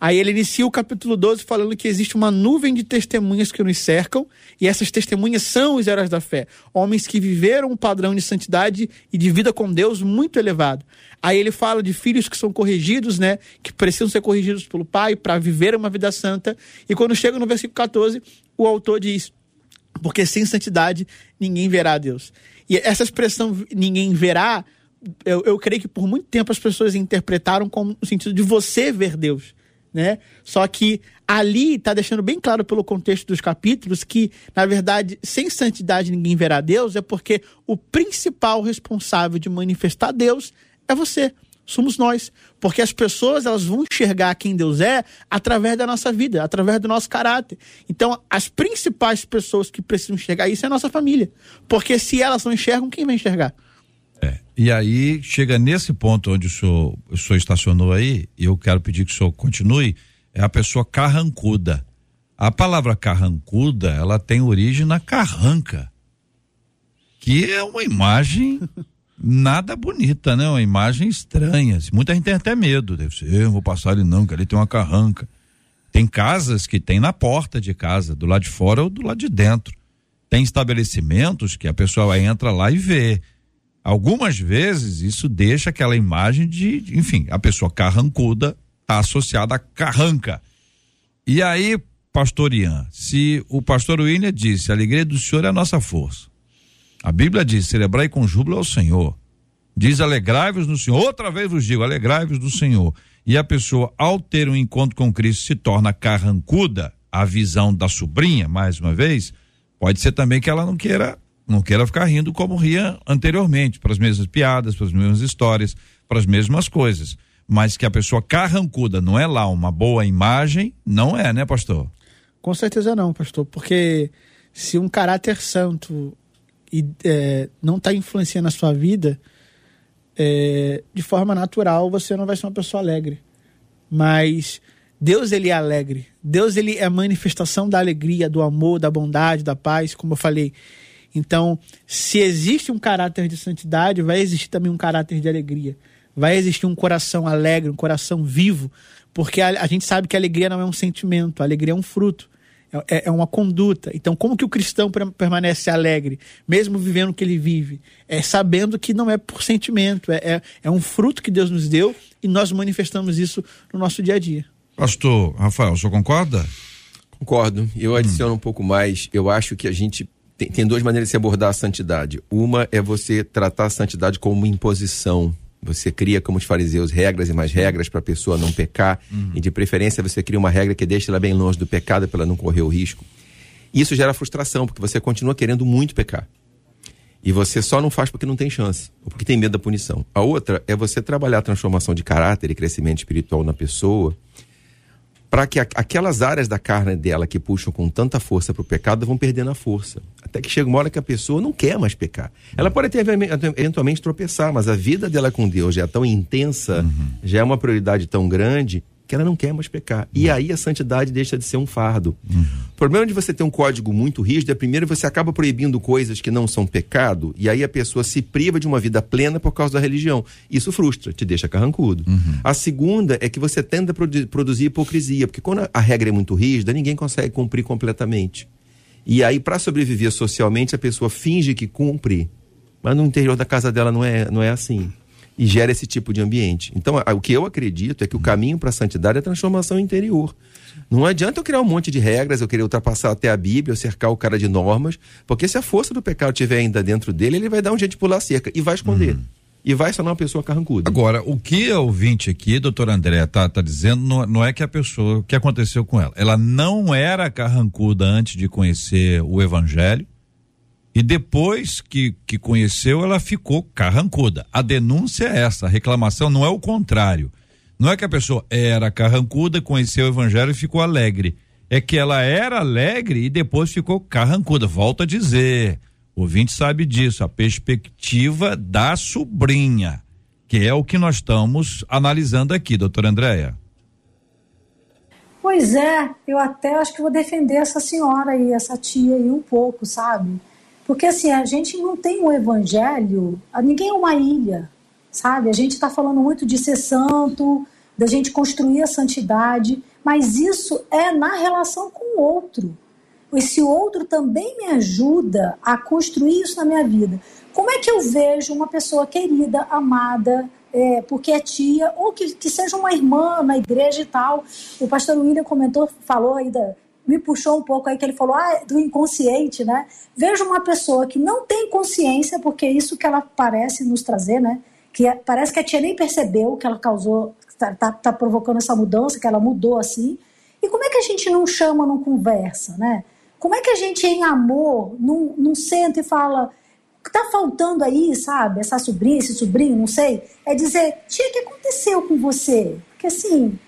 Aí ele inicia o capítulo 12 falando que existe uma nuvem de testemunhas que nos cercam, e essas testemunhas são os heróis da fé, homens que viveram um padrão de santidade e de vida com Deus muito elevado. Aí ele fala de filhos que são corrigidos, né, que precisam ser corrigidos pelo pai para viver uma vida santa. E quando chega no versículo 14, o autor diz: porque sem santidade ninguém verá a Deus. E essa expressão ninguém verá, eu, eu creio que por muito tempo as pessoas interpretaram como no sentido de você ver Deus né? Só que ali está deixando bem claro pelo contexto dos capítulos que, na verdade, sem santidade ninguém verá Deus, é porque o principal responsável de manifestar Deus é você, somos nós. Porque as pessoas elas vão enxergar quem Deus é através da nossa vida, através do nosso caráter. Então, as principais pessoas que precisam enxergar isso é a nossa família. Porque se elas não enxergam, quem vai enxergar? É. E aí chega nesse ponto onde o senhor, o senhor estacionou aí, e eu quero pedir que o senhor continue, é a pessoa carrancuda. A palavra carrancuda, ela tem origem na carranca, que é uma imagem nada bonita, né? Uma imagem estranha. Muita gente tem até medo, deve ser, eu vou passar ali não, que ali tem uma carranca. Tem casas que tem na porta de casa, do lado de fora ou do lado de dentro. Tem estabelecimentos que a pessoa entra lá e vê. Algumas vezes isso deixa aquela imagem de, enfim, a pessoa carrancuda está associada a carranca. E aí pastor Ian, se o pastor William disse, a alegria do Senhor é a nossa força. A Bíblia diz, celebrai com júbilo ao Senhor. Diz, alegrai-vos no Senhor. Outra vez vos digo, alegrai-vos do Senhor. E a pessoa, ao ter um encontro com Cristo, se torna carrancuda, a visão da sobrinha, mais uma vez, pode ser também que ela não queira, não queira ficar rindo como ria anteriormente, para as mesmas piadas, para as mesmas histórias, para as mesmas coisas. Mas que a pessoa carrancuda não é lá uma boa imagem, não é, né, pastor? Com certeza não, pastor, porque se um caráter santo e, é, não está influenciando a sua vida, é, de forma natural você não vai ser uma pessoa alegre. Mas Deus ele é alegre. Deus ele é a manifestação da alegria, do amor, da bondade, da paz, como eu falei. Então, se existe um caráter de santidade, vai existir também um caráter de alegria. Vai existir um coração alegre, um coração vivo, porque a, a gente sabe que a alegria não é um sentimento, a alegria é um fruto. É, é uma conduta. Então, como que o cristão permanece alegre, mesmo vivendo o que ele vive? É sabendo que não é por sentimento, é, é, é um fruto que Deus nos deu e nós manifestamos isso no nosso dia a dia. Pastor Rafael, o senhor concorda? Concordo. Eu adiciono hum. um pouco mais. Eu acho que a gente tem, tem duas maneiras de se abordar a santidade. Uma é você tratar a santidade como uma imposição. Você cria, como os fariseus, regras e mais regras para a pessoa não pecar. Uhum. E de preferência você cria uma regra que deixa ela bem longe do pecado para ela não correr o risco. Isso gera frustração, porque você continua querendo muito pecar. E você só não faz porque não tem chance, ou porque tem medo da punição. A outra é você trabalhar a transformação de caráter e crescimento espiritual na pessoa para que aquelas áreas da carne dela que puxam com tanta força para o pecado vão perdendo a força. Até que chega uma hora que a pessoa não quer mais pecar. Ela pode até eventualmente tropeçar, mas a vida dela com Deus já é tão intensa, uhum. já é uma prioridade tão grande, que ela não quer mais pecar. E uhum. aí a santidade deixa de ser um fardo. Uhum. O problema de você ter um código muito rígido é, primeiro, você acaba proibindo coisas que não são pecado, e aí a pessoa se priva de uma vida plena por causa da religião. Isso frustra, te deixa carrancudo. Uhum. A segunda é que você tende a produ produzir hipocrisia, porque quando a regra é muito rígida, ninguém consegue cumprir completamente. E aí, para sobreviver socialmente, a pessoa finge que cumpre, mas no interior da casa dela não é, não é assim e gera esse tipo de ambiente. Então, o que eu acredito é que o caminho para a santidade é a transformação interior. Não adianta eu criar um monte de regras, eu querer ultrapassar até a Bíblia, eu cercar o cara de normas, porque se a força do pecado estiver ainda dentro dele, ele vai dar um jeito de pular cerca e vai esconder. Uhum. E vai ser uma pessoa carrancuda. Agora, o que a ouvinte aqui, doutor André, tá, tá dizendo, não, não é que a pessoa, o que aconteceu com ela? Ela não era carrancuda antes de conhecer o evangelho, e depois que, que conheceu, ela ficou carrancuda. A denúncia é essa, a reclamação não é o contrário. Não é que a pessoa era carrancuda, conheceu o evangelho e ficou alegre. É que ela era alegre e depois ficou carrancuda. Volto a dizer, o ouvinte sabe disso, a perspectiva da sobrinha, que é o que nós estamos analisando aqui, doutora Andréia. Pois é, eu até acho que vou defender essa senhora aí, essa tia aí um pouco, sabe? Porque assim, a gente não tem um evangelho, ninguém é uma ilha, sabe? A gente está falando muito de ser santo, da gente construir a santidade, mas isso é na relação com o outro. Esse outro também me ajuda a construir isso na minha vida. Como é que eu vejo uma pessoa querida, amada, é, porque é tia, ou que, que seja uma irmã na igreja e tal? O pastor William comentou, falou aí da, me puxou um pouco aí que ele falou ah, do inconsciente, né? Veja uma pessoa que não tem consciência, porque é isso que ela parece nos trazer, né? Que é, parece que a tia nem percebeu que ela causou, está tá, tá provocando essa mudança, que ela mudou assim. E como é que a gente não chama, não conversa, né? Como é que a gente, em amor, não, senta e fala, tá faltando aí, sabe? Essa sobrinha, esse sobrinho, não sei. É dizer, tia, o que aconteceu com você? Porque assim,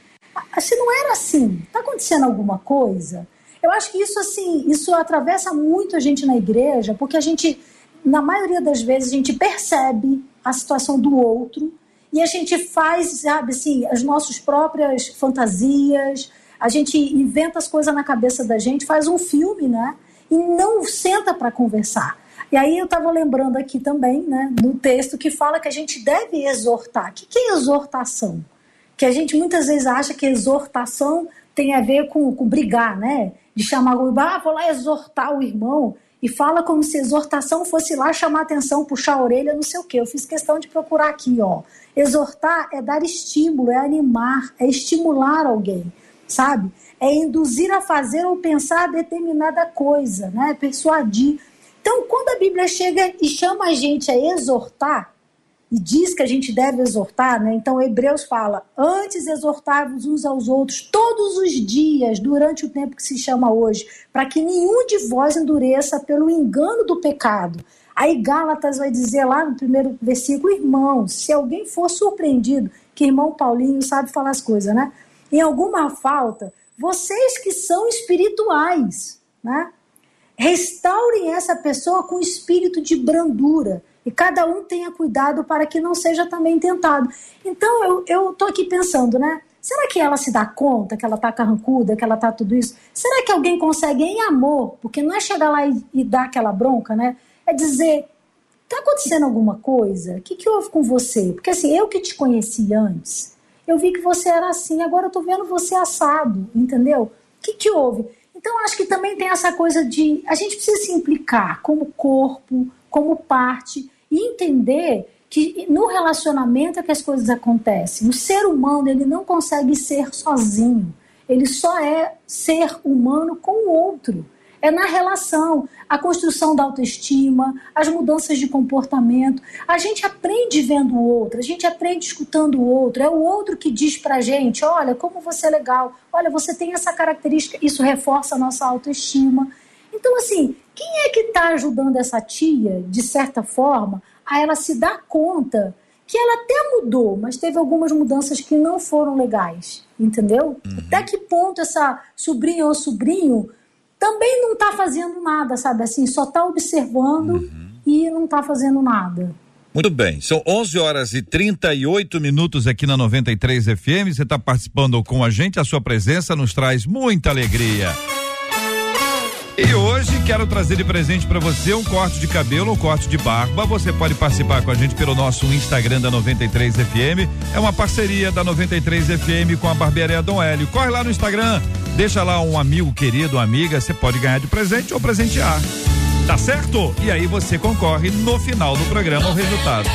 se não era assim, tá acontecendo alguma coisa? Eu acho que isso, assim, isso atravessa muito a gente na igreja, porque a gente, na maioria das vezes, a gente percebe a situação do outro e a gente faz, sabe, assim, as nossas próprias fantasias, a gente inventa as coisas na cabeça da gente, faz um filme, né? E não senta para conversar. E aí eu estava lembrando aqui também, né, no texto que fala que a gente deve exortar. O que, que é exortação? Que a gente muitas vezes acha que exortação tem a ver com, com brigar, né? de chamar o ah, vou lá exortar o irmão, e fala como se exortação fosse lá chamar atenção, puxar a orelha, não sei o quê. Eu fiz questão de procurar aqui, ó. Exortar é dar estímulo, é animar, é estimular alguém. Sabe? É induzir a fazer ou pensar determinada coisa, né? Persuadir. Então, quando a Bíblia chega e chama a gente a exortar, e diz que a gente deve exortar, né? Então Hebreus fala: antes exortar-vos uns aos outros todos os dias, durante o tempo que se chama hoje, para que nenhum de vós endureça pelo engano do pecado. Aí Gálatas vai dizer lá no primeiro versículo: irmãos, se alguém for surpreendido, que irmão Paulinho sabe falar as coisas, né? Em alguma falta, vocês que são espirituais, né? Restaurem essa pessoa com espírito de brandura e cada um tenha cuidado para que não seja também tentado. Então eu, eu tô aqui pensando, né? Será que ela se dá conta que ela tá carrancuda, que ela tá tudo isso? Será que alguém consegue em amor, porque não é chegar lá e, e dar aquela bronca, né? É dizer, tá acontecendo alguma coisa? O que, que houve com você? Porque assim, eu que te conheci antes, eu vi que você era assim, agora eu tô vendo você assado, entendeu? O que, que houve? Então acho que também tem essa coisa de a gente precisa se implicar como corpo, como parte e entender que no relacionamento é que as coisas acontecem. O ser humano ele não consegue ser sozinho. Ele só é ser humano com o outro. É na relação, a construção da autoestima, as mudanças de comportamento. A gente aprende vendo o outro, a gente aprende escutando o outro. É o outro que diz pra gente: olha, como você é legal, olha, você tem essa característica. Isso reforça a nossa autoestima. Então, assim, quem é que está ajudando essa tia, de certa forma, a ela se dar conta que ela até mudou, mas teve algumas mudanças que não foram legais, entendeu? Uhum. Até que ponto essa sobrinha ou sobrinho também não está fazendo nada, sabe assim, só está observando uhum. e não está fazendo nada. Muito bem, são 11 horas e 38 minutos aqui na 93 FM. Você está participando com a gente, a sua presença nos traz muita alegria. E hoje quero trazer de presente para você um corte de cabelo ou um corte de barba. Você pode participar com a gente pelo nosso Instagram da 93 FM. É uma parceria da 93 FM com a barbearia Dom Hélio. Corre lá no Instagram, deixa lá um amigo querido, uma amiga, você pode ganhar de presente ou presentear. Tá certo? E aí você concorre no final do programa o resultado.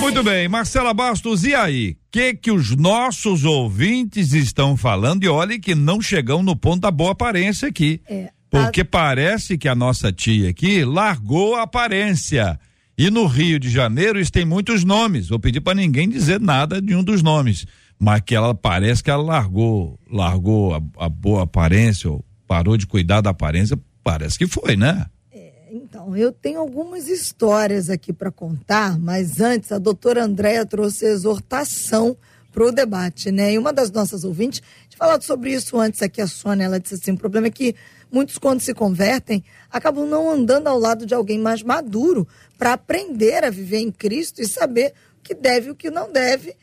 Muito bem, Marcela Bastos, e aí? que que os nossos ouvintes estão falando? E olhe que não chegam no ponto da boa aparência aqui. É. Porque a... parece que a nossa tia aqui largou a aparência. E no Rio de Janeiro isso tem muitos nomes. Vou pedir para ninguém dizer nada de um dos nomes. Mas que ela parece que ela largou, largou a, a boa aparência, ou parou de cuidar da aparência. Parece que foi, né? É, então, eu tenho algumas histórias aqui para contar, mas antes a doutora Andréia trouxe a exortação para o debate, né? E uma das nossas ouvintes, tinha falado sobre isso antes aqui, a Sônia, ela disse assim: o problema é que muitos, quando se convertem, acabam não andando ao lado de alguém mais maduro para aprender a viver em Cristo e saber o que deve e o que não deve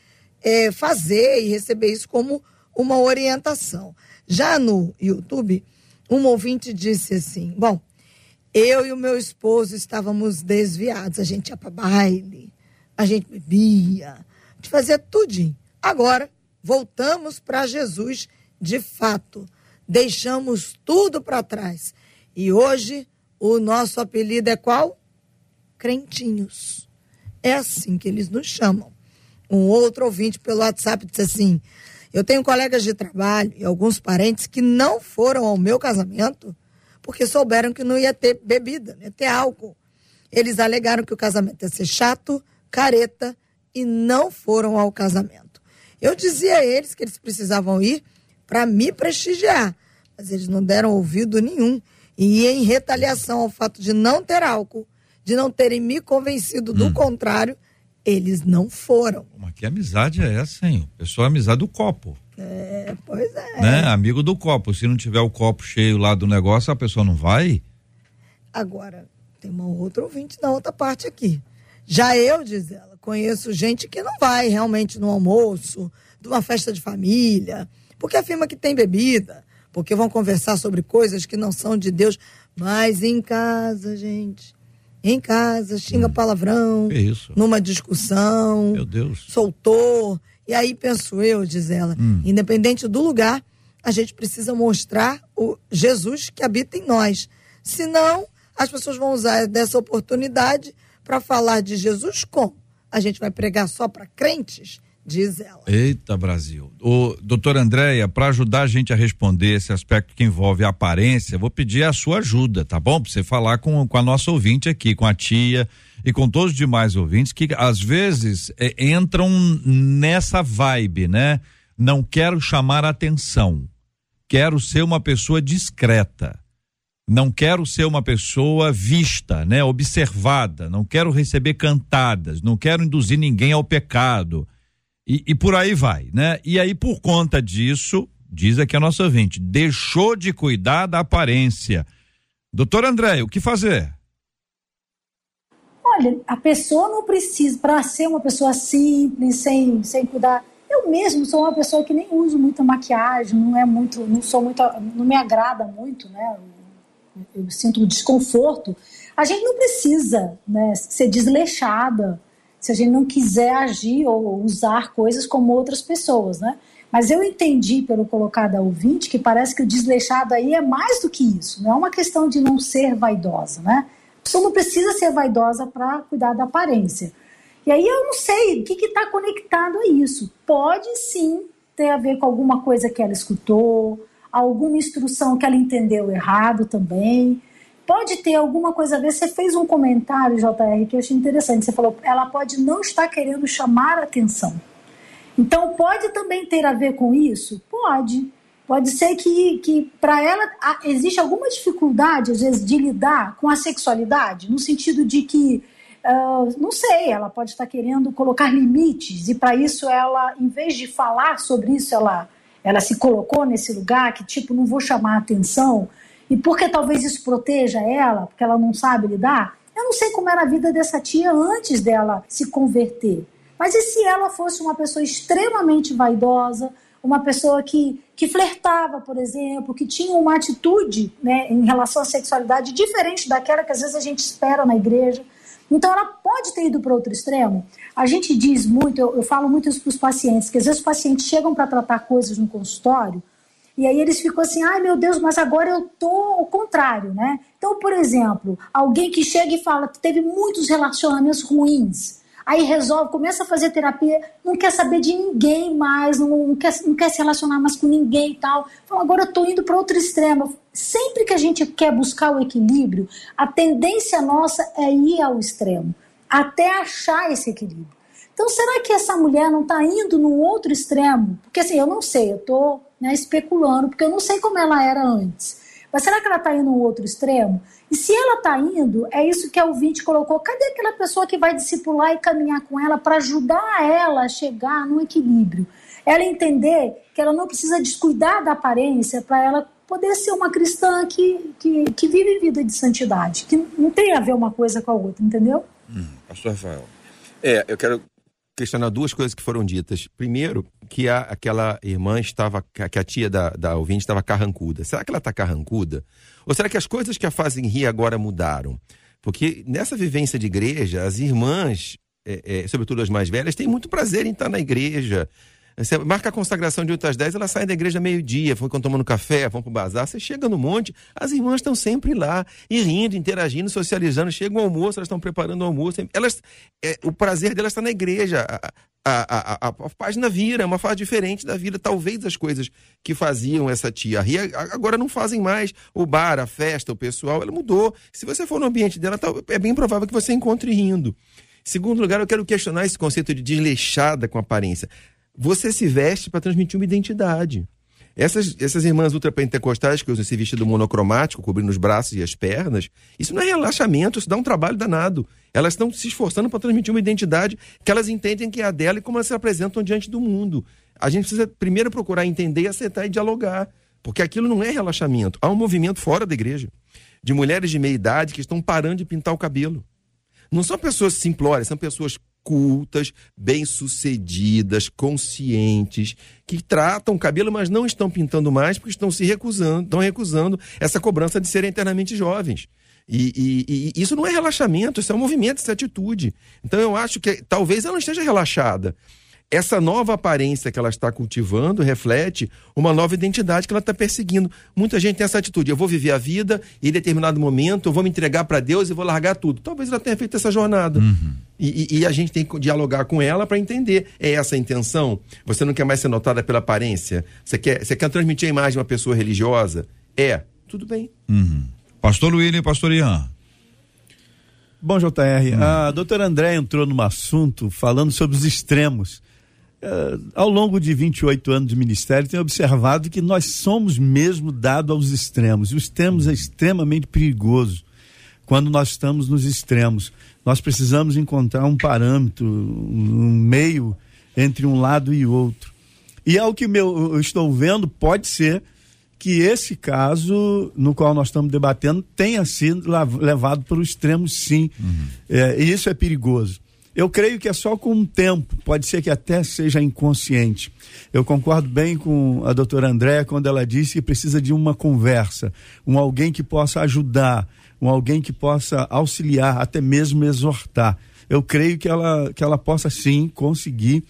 é, fazer e receber isso como uma orientação. Já no YouTube, um ouvinte disse assim: Bom, eu e o meu esposo estávamos desviados, a gente ia para baile, a gente bebia, a gente fazia tudinho. Agora, voltamos para Jesus de fato deixamos tudo para trás. E hoje o nosso apelido é qual? Crentinhos. É assim que eles nos chamam. Um outro ouvinte pelo WhatsApp disse assim: Eu tenho colegas de trabalho e alguns parentes que não foram ao meu casamento porque souberam que não ia ter bebida, ia ter álcool. Eles alegaram que o casamento ia ser chato, careta e não foram ao casamento. Eu dizia a eles que eles precisavam ir para me prestigiar, mas eles não deram ouvido nenhum. E em retaliação ao fato de não ter álcool, de não terem me convencido do hum. contrário, eles não foram. Mas que amizade é essa, hein? Pessoal, amizade do copo. É, pois é. Né? Amigo do copo. Se não tiver o copo cheio lá do negócio, a pessoa não vai? Agora, tem uma outra ouvinte na outra parte aqui. Já eu, diz ela, conheço gente que não vai realmente no almoço, de uma festa de família, porque afirma que tem bebida, porque vão conversar sobre coisas que não são de Deus, mas em casa, gente. Em casa, xinga hum. palavrão. Numa discussão. Meu Deus. Soltou. E aí penso eu, diz ela, hum. independente do lugar, a gente precisa mostrar o Jesus que habita em nós. Senão, as pessoas vão usar dessa oportunidade para falar de Jesus como? A gente vai pregar só para crentes? Diz ela. Eita, Brasil. O doutor Andréia, para ajudar a gente a responder esse aspecto que envolve a aparência, vou pedir a sua ajuda, tá bom? Para você falar com, com a nossa ouvinte aqui, com a tia e com todos os demais ouvintes que às vezes é, entram nessa vibe, né? Não quero chamar atenção. Quero ser uma pessoa discreta. Não quero ser uma pessoa vista, né, observada, não quero receber cantadas, não quero induzir ninguém ao pecado e, e por aí vai, né? E aí, por conta disso, diz aqui a nossa ouvinte, deixou de cuidar da aparência. Doutor André, o que fazer? Olha, a pessoa não precisa, para ser uma pessoa simples, sem, sem cuidar. Eu mesmo sou uma pessoa que nem uso muita maquiagem, não é muito, não sou muito, não me agrada muito, né? Eu sinto um desconforto. A gente não precisa né, ser desleixada se a gente não quiser agir ou usar coisas como outras pessoas, né? Mas eu entendi pelo colocado ao ouvinte que parece que o desleixado aí é mais do que isso, não é uma questão de não ser vaidosa, né? A pessoa não precisa ser vaidosa para cuidar da aparência. E aí eu não sei o que está conectado a isso. Pode sim ter a ver com alguma coisa que ela escutou, alguma instrução que ela entendeu errado também pode ter alguma coisa a ver. Você fez um comentário, JR, que eu achei interessante. Você falou, ela pode não estar querendo chamar atenção. Então, pode também ter a ver com isso? Pode. Pode ser que, que para ela existe alguma dificuldade, às vezes, de lidar com a sexualidade, no sentido de que, uh, não sei, ela pode estar querendo colocar limites, e para isso ela, em vez de falar sobre isso, ela, ela se colocou nesse lugar que, tipo, não vou chamar atenção, e porque talvez isso proteja ela, porque ela não sabe lidar. Eu não sei como era a vida dessa tia antes dela se converter. Mas e se ela fosse uma pessoa extremamente vaidosa, uma pessoa que, que flertava, por exemplo, que tinha uma atitude né, em relação à sexualidade diferente daquela que às vezes a gente espera na igreja. Então ela pode ter ido para outro extremo. A gente diz muito, eu, eu falo muito isso para os pacientes, que às vezes os pacientes chegam para tratar coisas no consultório e aí eles ficam assim, ai meu Deus, mas agora eu tô ao contrário, né? Então, por exemplo, alguém que chega e fala que teve muitos relacionamentos ruins, aí resolve, começa a fazer terapia, não quer saber de ninguém mais, não, quer, não quer se relacionar mais com ninguém e tal. Fala, agora eu tô indo para outro extremo. Sempre que a gente quer buscar o equilíbrio, a tendência nossa é ir ao extremo, até achar esse equilíbrio. Então, será que essa mulher não está indo no outro extremo? Porque assim, eu não sei, eu estou né, especulando, porque eu não sei como ela era antes. Mas será que ela está indo no outro extremo? E se ela está indo, é isso que a ouvinte colocou. Cadê aquela pessoa que vai discipular e caminhar com ela para ajudar ela a chegar no equilíbrio? Ela entender que ela não precisa descuidar da aparência para ela poder ser uma cristã que, que, que vive vida de santidade, que não tem a ver uma coisa com a outra, entendeu? Hum, pastor Rafael. É, eu quero questionar duas coisas que foram ditas. Primeiro, que a, aquela irmã estava, que a tia da, da ouvinte estava carrancuda. Será que ela está carrancuda? Ou será que as coisas que a fazem rir agora mudaram? Porque nessa vivência de igreja, as irmãs, é, é, sobretudo as mais velhas, têm muito prazer em estar na igreja, você marca a consagração de 8 às 10, elas saem da igreja meio-dia, ficam tomando café, vão pro bazar. Você chega no monte, as irmãs estão sempre lá, e rindo, interagindo, socializando. Chega o almoço, elas estão preparando o almoço. Elas, é, o prazer delas está na igreja. A, a, a, a, página vira, é uma fase diferente da vida. Talvez as coisas que faziam essa tia rir, agora não fazem mais. O bar, a festa, o pessoal, ela mudou. Se você for no ambiente dela, é bem provável que você encontre rindo. Segundo lugar, eu quero questionar esse conceito de desleixada com aparência você se veste para transmitir uma identidade. Essas, essas irmãs ultrapentecostais que usam esse vestido monocromático, cobrindo os braços e as pernas, isso não é relaxamento, isso dá um trabalho danado. Elas estão se esforçando para transmitir uma identidade que elas entendem que é a dela e como elas se apresentam diante do mundo. A gente precisa primeiro procurar entender, aceitar e dialogar, porque aquilo não é relaxamento. Há um movimento fora da igreja de mulheres de meia idade que estão parando de pintar o cabelo. Não são pessoas simplórias, são pessoas cultas, bem-sucedidas, conscientes, que tratam o cabelo, mas não estão pintando mais porque estão se recusando, estão recusando essa cobrança de serem eternamente jovens. E, e, e, isso não é relaxamento, isso é um movimento, isso é atitude. Então eu acho que talvez ela não esteja relaxada. Essa nova aparência que ela está cultivando reflete uma nova identidade que ela está perseguindo. Muita gente tem essa atitude: eu vou viver a vida e em determinado momento eu vou me entregar para Deus e vou largar tudo. Talvez ela tenha feito essa jornada. Uhum. E, e, e, a gente tem que dialogar com ela para entender. É essa a intenção? Você não quer mais ser notada pela aparência? Você quer, você quer transmitir a imagem de uma pessoa religiosa? É. Tudo bem. Uhum. Pastor William e Pastor Ian. Bom, JR, hum. a doutora André entrou num assunto falando sobre os extremos. Uh, ao longo de 28 anos de ministério, tenho observado que nós somos mesmo dados aos extremos. E os extremos é extremamente perigoso quando nós estamos nos extremos. Nós precisamos encontrar um parâmetro, um meio entre um lado e outro. E ao que meu, eu estou vendo, pode ser que esse caso no qual nós estamos debatendo tenha sido levado para o extremo, sim. Uhum. É, e isso é perigoso. Eu creio que é só com o tempo, pode ser que até seja inconsciente. Eu concordo bem com a doutora André quando ela disse que precisa de uma conversa, um alguém que possa ajudar, um alguém que possa auxiliar, até mesmo exortar. Eu creio que ela, que ela possa sim conseguir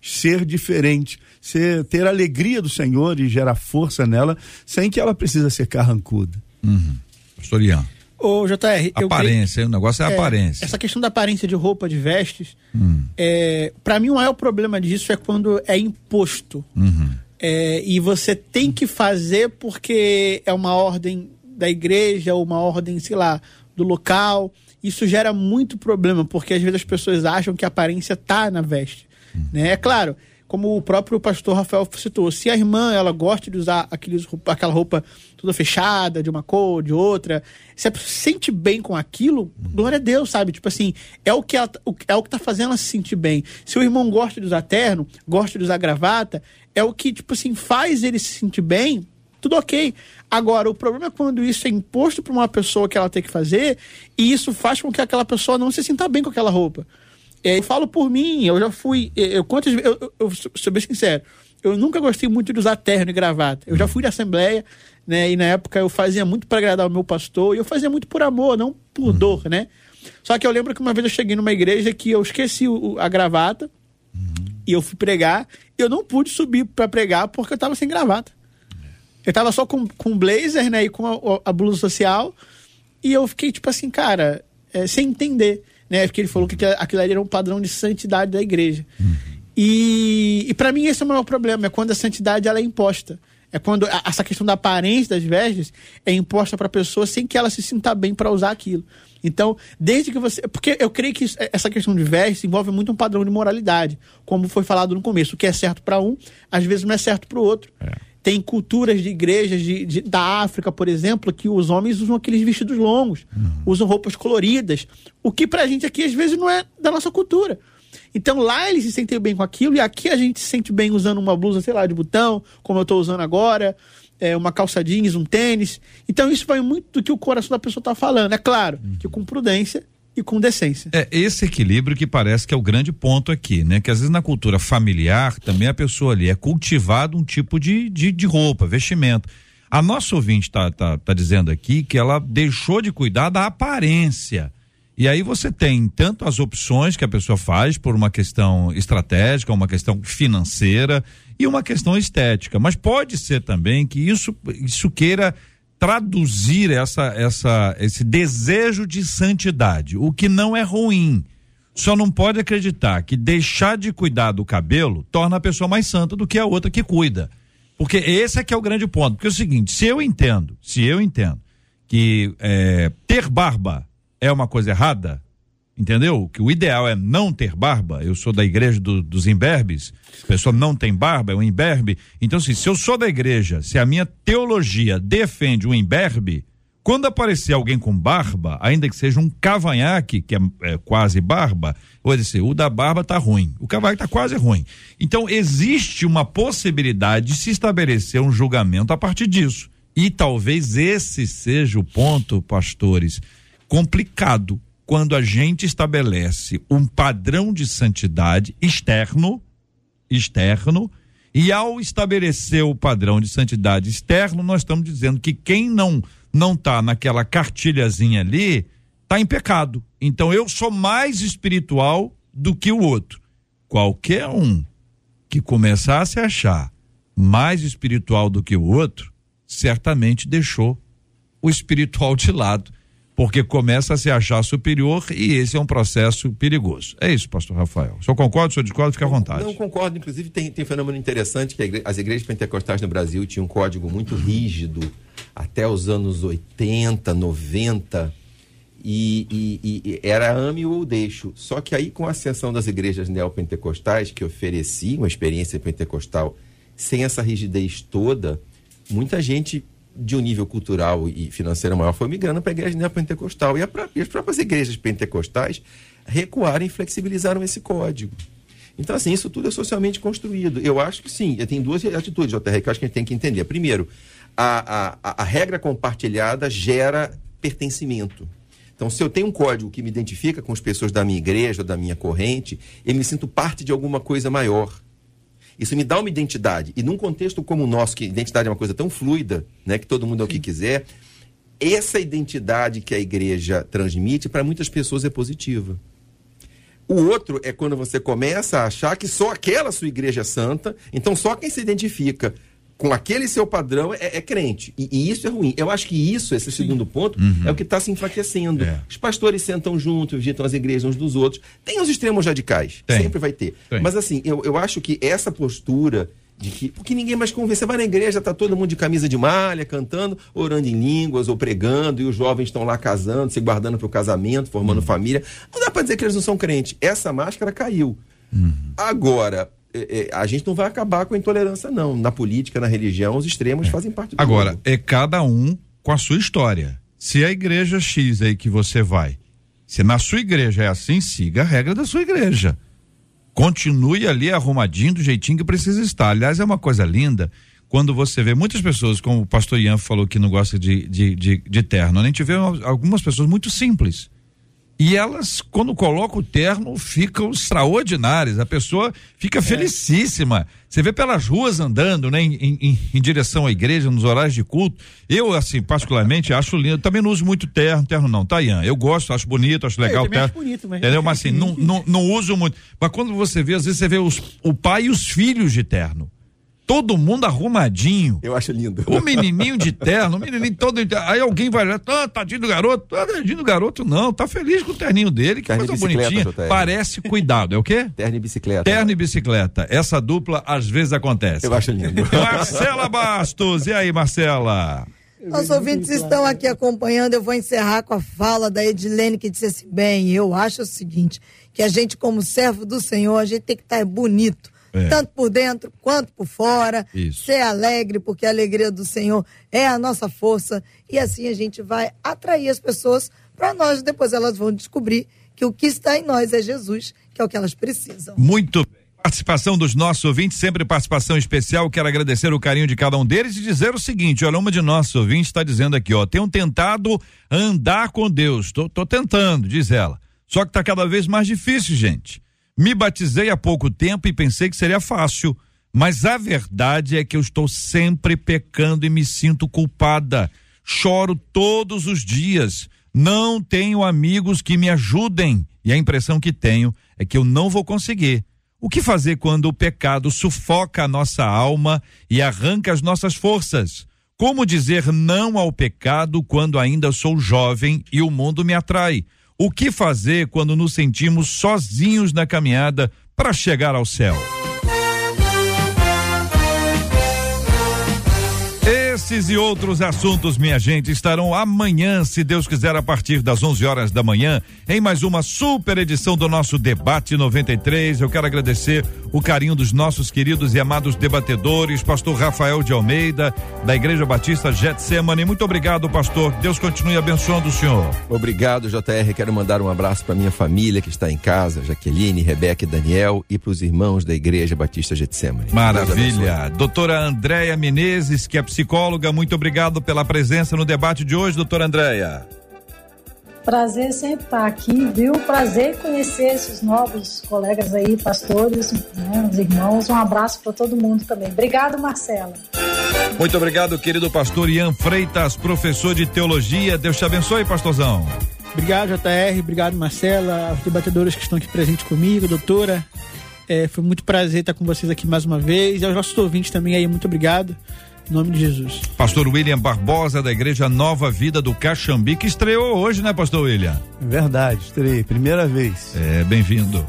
ser diferente, ser, ter a alegria do Senhor e gerar força nela, sem que ela precisa ser carrancuda. Uhum. Pastor Ian. Ô, JR. Aparência, o negócio é, é aparência. Essa questão da aparência de roupa, de vestes, hum. é, para mim o maior problema disso é quando é imposto. Uhum. É, e você tem que fazer porque é uma ordem da igreja, ou uma ordem, sei lá, do local. Isso gera muito problema, porque às vezes as pessoas acham que a aparência tá na veste. Uhum. Né? É claro, como o próprio pastor Rafael citou, se a irmã ela gosta de usar aqueles, aquela roupa toda fechada, de uma cor, de outra, se ela se sente bem com aquilo, glória a Deus, sabe? Tipo assim, é o que ela, é o que tá fazendo ela se sentir bem. Se o irmão gosta de usar terno, gosta de usar gravata, é o que, tipo assim, faz ele se sentir bem, tudo ok. Agora, o problema é quando isso é imposto para uma pessoa que ela tem que fazer, e isso faz com que aquela pessoa não se sinta bem com aquela roupa. É, eu falo por mim, eu já fui. Eu, quantas, eu, eu, eu sou bem sincero, eu nunca gostei muito de usar terno e gravata. Eu já fui de assembleia, né? E na época eu fazia muito para agradar o meu pastor, e eu fazia muito por amor, não por uhum. dor, né? Só que eu lembro que uma vez eu cheguei numa igreja que eu esqueci o, a gravata uhum. e eu fui pregar. Eu não pude subir para pregar porque eu tava sem gravata. Eu tava só com, com blazer, né? E com a, a blusa social. E eu fiquei, tipo assim, cara, é, sem entender né? Porque ele falou que aquilo ali era um padrão de santidade da igreja. E, e para mim esse é o maior problema, é quando a santidade ela é imposta. É quando a, essa questão da aparência das vestes é imposta para a pessoa sem que ela se sinta bem para usar aquilo. Então, desde que você. Porque eu creio que essa questão de vestes envolve muito um padrão de moralidade, como foi falado no começo. O que é certo para um, às vezes não é certo para o outro. É. Tem culturas de igrejas de, de, da África, por exemplo, que os homens usam aqueles vestidos longos, uhum. usam roupas coloridas, o que pra gente aqui às vezes não é da nossa cultura. Então lá eles se sentem bem com aquilo e aqui a gente se sente bem usando uma blusa, sei lá, de botão, como eu estou usando agora, é, uma calça jeans, um tênis. Então isso vai muito do que o coração da pessoa está falando. É claro uhum. que com prudência e com decência. É esse equilíbrio que parece que é o grande ponto aqui, né? Que às vezes na cultura familiar também a pessoa ali é cultivado um tipo de, de, de roupa, vestimento. A nossa ouvinte está tá, tá dizendo aqui que ela deixou de cuidar da aparência. E aí você tem tanto as opções que a pessoa faz por uma questão estratégica, uma questão financeira e uma questão estética. Mas pode ser também que isso, isso queira traduzir essa, essa, esse desejo de santidade, o que não é ruim. Só não pode acreditar que deixar de cuidar do cabelo torna a pessoa mais santa do que a outra que cuida. Porque esse é que é o grande ponto. Porque é o seguinte, se eu entendo, se eu entendo que é, ter barba é uma coisa errada, Entendeu? Que o ideal é não ter barba. Eu sou da igreja do, dos imberbes. A pessoa não tem barba, é um imberbe. Então, assim, se eu sou da igreja, se a minha teologia defende um imberbe, quando aparecer alguém com barba, ainda que seja um cavanhaque, que é, é quase barba, vou dizer, o da barba tá ruim, o cavanhaque tá quase ruim. Então, existe uma possibilidade de se estabelecer um julgamento a partir disso. E talvez esse seja o ponto, pastores, complicado quando a gente estabelece um padrão de santidade externo, externo, e ao estabelecer o padrão de santidade externo, nós estamos dizendo que quem não não está naquela cartilhazinha ali, está em pecado. Então eu sou mais espiritual do que o outro. Qualquer um que começar a achar mais espiritual do que o outro, certamente deixou o espiritual de lado, porque começa a se achar superior e esse é um processo perigoso. É isso, pastor Rafael. O senhor concorda, o senhor discorda? Fica à vontade. Não, concordo. Inclusive, tem, tem um fenômeno interessante que igre- as igrejas pentecostais no Brasil tinham um código muito rígido até os anos 80, 90. E, e- e- era ame ou deixo. Só que aí, com a ascensão das igrejas neopentecostais, que ofereciam a experiência pentecostal sem essa rigidez toda, muita gente de um nível cultural e financeiro maior foi migrando para a igreja neopentecostal. E, a pró- e as próprias igrejas pentecostais recuaram e flexibilizaram esse código. Então, assim, isso tudo é socialmente construído. Eu acho que sim, tem duas atitudes, JR, que eu acho que a gente tem que entender. Primeiro, a- a, a regra compartilhada gera pertencimento. Então, se eu tenho um código que me identifica com as pessoas da minha igreja, da minha corrente, eu me sinto parte de alguma coisa maior. Isso me dá uma identidade. E num contexto como o nosso, que identidade é uma coisa tão fluida, né, que todo mundo é o que quiser, essa identidade que a igreja transmite, para muitas pessoas é positiva. O outro é quando você começa a achar que só aquela sua igreja é santa, então só quem se identifica com aquele seu padrão é, é crente. E, e isso é ruim. Eu acho que isso, esse segundo ponto, é o que está se enfraquecendo. É. Os pastores sentam juntos, visitam as igrejas uns dos outros. Tem os extremos radicais, Tem. sempre vai ter. Tem. Mas assim, eu, eu acho que essa postura de que. Porque ninguém mais convence. Você vai na igreja, tá todo mundo de camisa de malha, cantando, orando em línguas ou pregando, e os jovens estão lá casando, se guardando para o casamento, formando família. Não dá para dizer que eles não são crentes. Essa máscara caiu. Agora, é, é, a gente não vai acabar com a intolerância, não. Na política, na religião, os extremos fazem parte do Agora, jogo. é cada um com a sua história. Se a igreja X aí que você vai, se na sua igreja é assim, siga a regra da sua igreja. Continue ali arrumadinho do jeitinho que precisa estar. Aliás, é uma coisa linda quando você vê muitas pessoas, como o pastor Ian falou que não gosta de, de, de, de terno, a gente vê algumas pessoas muito simples. E elas, quando colocam o terno, ficam extraordinárias. A pessoa fica felicíssima. Você vê pelas ruas andando, né, em, em- em direção à igreja, nos horários de culto. Eu, assim, particularmente, acho lindo. Também não uso muito terno, terno não, tá, Ian? Eu gosto, acho bonito, acho legal eu o terno. acho bonito, mas- Entendeu? Mas assim, não, não, não uso muito. Mas quando você vê, às vezes você vê os, o pai e os filhos de terno. Todo mundo arrumadinho. Eu acho lindo. O menininho de terno, o menininho todo. Aí alguém vai lá, ah, tadinho do garoto. Ah, tadinho do garoto, não. Tá feliz com o terninho dele, que Terno coisa bonitinha. Parece cuidado, é o quê? Terno e bicicleta. Terno e bicicleta. Essa dupla às vezes acontece. Eu acho lindo. Marcela Bastos, e aí, Marcela? Nossos ouvintes estão aqui acompanhando. Eu vou encerrar com a fala da Edilene, que disse assim: bem, eu acho o seguinte, que a gente, como servo do Senhor, a gente tem que estar bonito. É. Tanto por dentro quanto por fora. Isso. Ser alegre, porque a alegria do Senhor é a nossa força. E assim a gente vai atrair as pessoas para nós. Depois elas vão descobrir que o que está em nós é Jesus, que é o que elas precisam. Muito bem. Participação dos nossos ouvintes, sempre participação especial. Quero agradecer o carinho de cada um deles e dizer o seguinte: olha, uma de nossos ouvintes está dizendo aqui, ó, tenho tentado andar com Deus. Tô, tô tentando, diz ela. Só que tá cada vez mais difícil, gente. Me batizei há pouco tempo e pensei que seria fácil. Mas a verdade é que eu estou sempre pecando e me sinto culpada. Choro todos os dias. Não tenho amigos que me ajudem. E a impressão que tenho é que eu não vou conseguir. O que fazer quando o pecado sufoca a nossa alma e arranca as nossas forças? Como dizer não ao pecado quando ainda sou jovem e o mundo me atrai? O que fazer quando nos sentimos sozinhos na caminhada para chegar ao céu? Esses e outros assuntos, minha gente, estarão amanhã, se Deus quiser, a partir das 11 horas da manhã, em mais uma super edição do nosso Debate 93. Eu quero agradecer o carinho dos nossos queridos e amados debatedores, pastor Rafael de Almeida, da Igreja Batista Getsemane. Muito obrigado, pastor. Deus continue abençoando o senhor. Obrigado, JR. Quero mandar um abraço para minha família que está em casa, Jaqueline, Rebeca e Daniel, e para os irmãos da Igreja Batista Getsemane. Maravilha. Doutora Andréia Menezes, que é psicóloga, muito obrigado pela presença no debate de hoje, doutora Andréia. Prazer sempre estar aqui, viu? Prazer conhecer esses novos colegas aí, pastores, né, os irmãos. Um abraço para todo mundo também. Obrigado, Marcela. Muito obrigado, querido pastor Ian Freitas, professor de teologia. Deus te abençoe, pastorzão. Obrigado, JR. Obrigado, Marcela, aos debatedores que estão aqui presentes comigo, doutora. É, foi muito prazer estar com vocês aqui mais uma vez. E aos nossos ouvintes também aí, muito obrigado. Em nome de Jesus. Pastor William Barbosa, da Igreja Nova Vida do Caxambi, que estreou hoje, né, Pastor William? Verdade, estreiei, primeira vez. É, bem-vindo.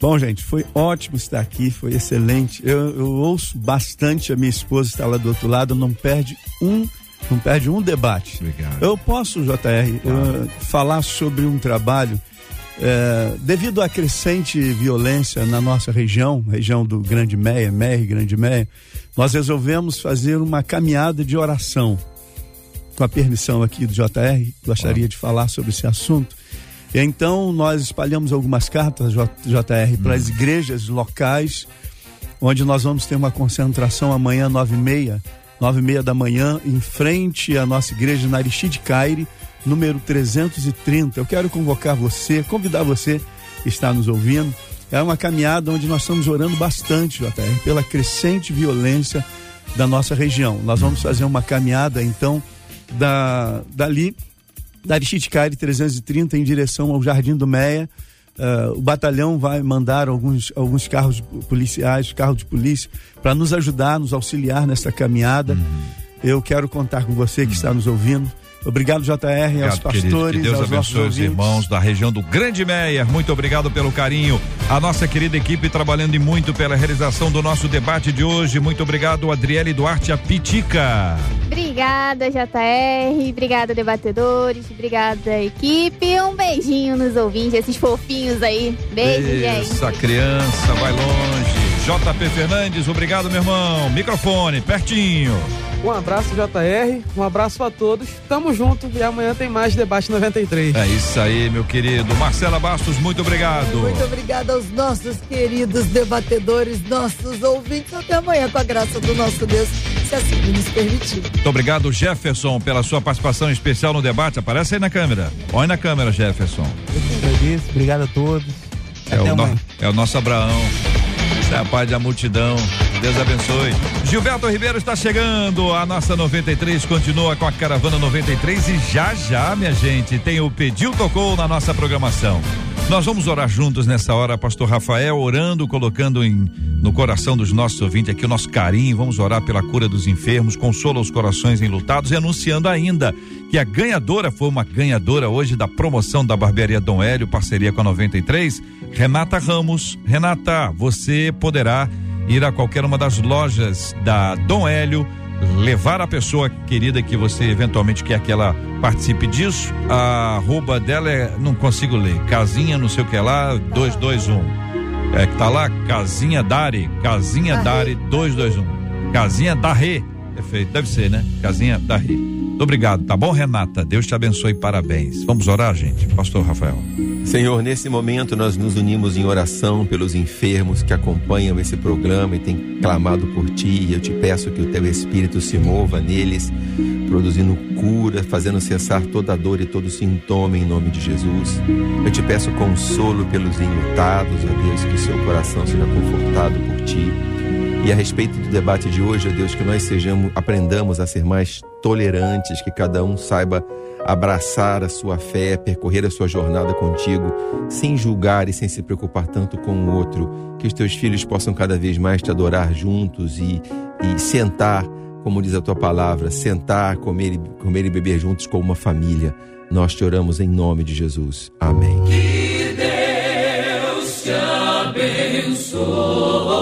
Bom, gente, foi ótimo estar aqui, foi excelente. Eu, eu ouço bastante a minha esposa está lá do outro lado, não perde um, não perde um debate. Obrigado. Eu posso, JR, eu, falar sobre um trabalho é, devido à crescente violência na nossa região, região do Grande Meia, Meia, Grande Meia, nós resolvemos fazer uma caminhada de oração. Com a permissão aqui do JR, gostaria de falar sobre esse assunto. E então nós espalhamos algumas cartas, JR, para as igrejas locais, onde nós vamos ter uma concentração amanhã, nove e meia, nove e meia da manhã, em frente à nossa igreja na Aristide Caire, número 330. Eu quero convocar você, convidar você que está nos ouvindo. É uma caminhada onde nós estamos orando bastante, JR, pela crescente violência da nossa região. Nós vamos fazer uma caminhada, então, da, dali da Aristide Caire 330 em direção ao Jardim do Meia. Uh, o batalhão vai mandar alguns, alguns carros policiais, carro de polícia, para nos ajudar, nos auxiliar nessa caminhada. Eu quero contar com você que está nos ouvindo. Obrigado, JR, aos Obrigado, querido. pastores, Que Deus aos nossos abençoe os irmãos da região do Grande Meyer. Muito obrigado pelo carinho. A nossa querida equipe trabalhando e muito pela realização do nosso debate de hoje. Muito obrigado, Adriele Duarte Apitica. Obrigada, JR. Obrigada, debatedores. Obrigada, equipe. Um beijinho nos ouvintes, esses fofinhos aí. Beijo, gente. Essa criança vai longe. JP Fernandes, obrigado, meu irmão. Microfone, pertinho. Um abraço, JR. Um abraço a todos. Tamo junto e amanhã tem mais Debate 93. É isso aí, meu querido. Marcela Bastos, muito obrigado. Muito obrigada aos nossos queridos debatedores, nossos ouvintes. Até amanhã, com a graça do nosso Deus, se assim nos permitir. Muito obrigado, Jefferson, pela sua participação especial no debate. Aparece aí na câmera. Olha na câmera, Jefferson. Agradeço, obrigado a todos. É o, no- é o nosso Abraão. Isso é a paz da multidão. Deus abençoe. Gilberto Ribeiro está chegando. A nossa 93 continua com a Caravana 93 e já já, minha gente, tem o Pediu Tocou na nossa programação. Nós vamos orar juntos nessa hora, Pastor Rafael, orando, colocando em, no coração dos nossos ouvintes aqui o nosso carinho. Vamos orar pela cura dos enfermos, consola os corações enlutados e anunciando ainda que a ganhadora foi uma ganhadora hoje da promoção da Barbearia Dom Hélio, parceria com a 93, Renata Ramos. Renata, você poderá ir a qualquer uma das lojas da Dom Hélio, levar a pessoa querida que você eventualmente quer que ela participe disso. A arroba dela é, não consigo ler, casinha não sei o que lá, 221. É que tá lá, casinha Dari, casinha Dari 221. Casinha Darre. Perfeito, deve ser, né? Casinha Darre. Muito obrigado, tá bom, Renata? Deus te abençoe, parabéns. Vamos orar, gente? Pastor Rafael. Senhor, nesse momento nós nos unimos em oração pelos enfermos que acompanham esse programa e têm clamado por ti. Eu te peço que o teu espírito se mova neles, produzindo cura, fazendo cessar toda dor e todo sintoma em nome de Jesus. Eu te peço consolo pelos enlutados, ó Deus, que o seu coração seja confortado por ti. E a respeito do debate de hoje, ó Deus, que nós sejamos, aprendamos a ser mais tolerantes, que cada um saiba abraçar a sua fé, percorrer a sua jornada contigo, sem julgar e sem se preocupar tanto com o outro. Que os teus filhos possam cada vez mais te adorar juntos e, e sentar, como diz a tua palavra, sentar, comer e, comer e beber juntos como uma família. Nós te oramos em nome de Jesus. Amém. Que Deus te abençoe.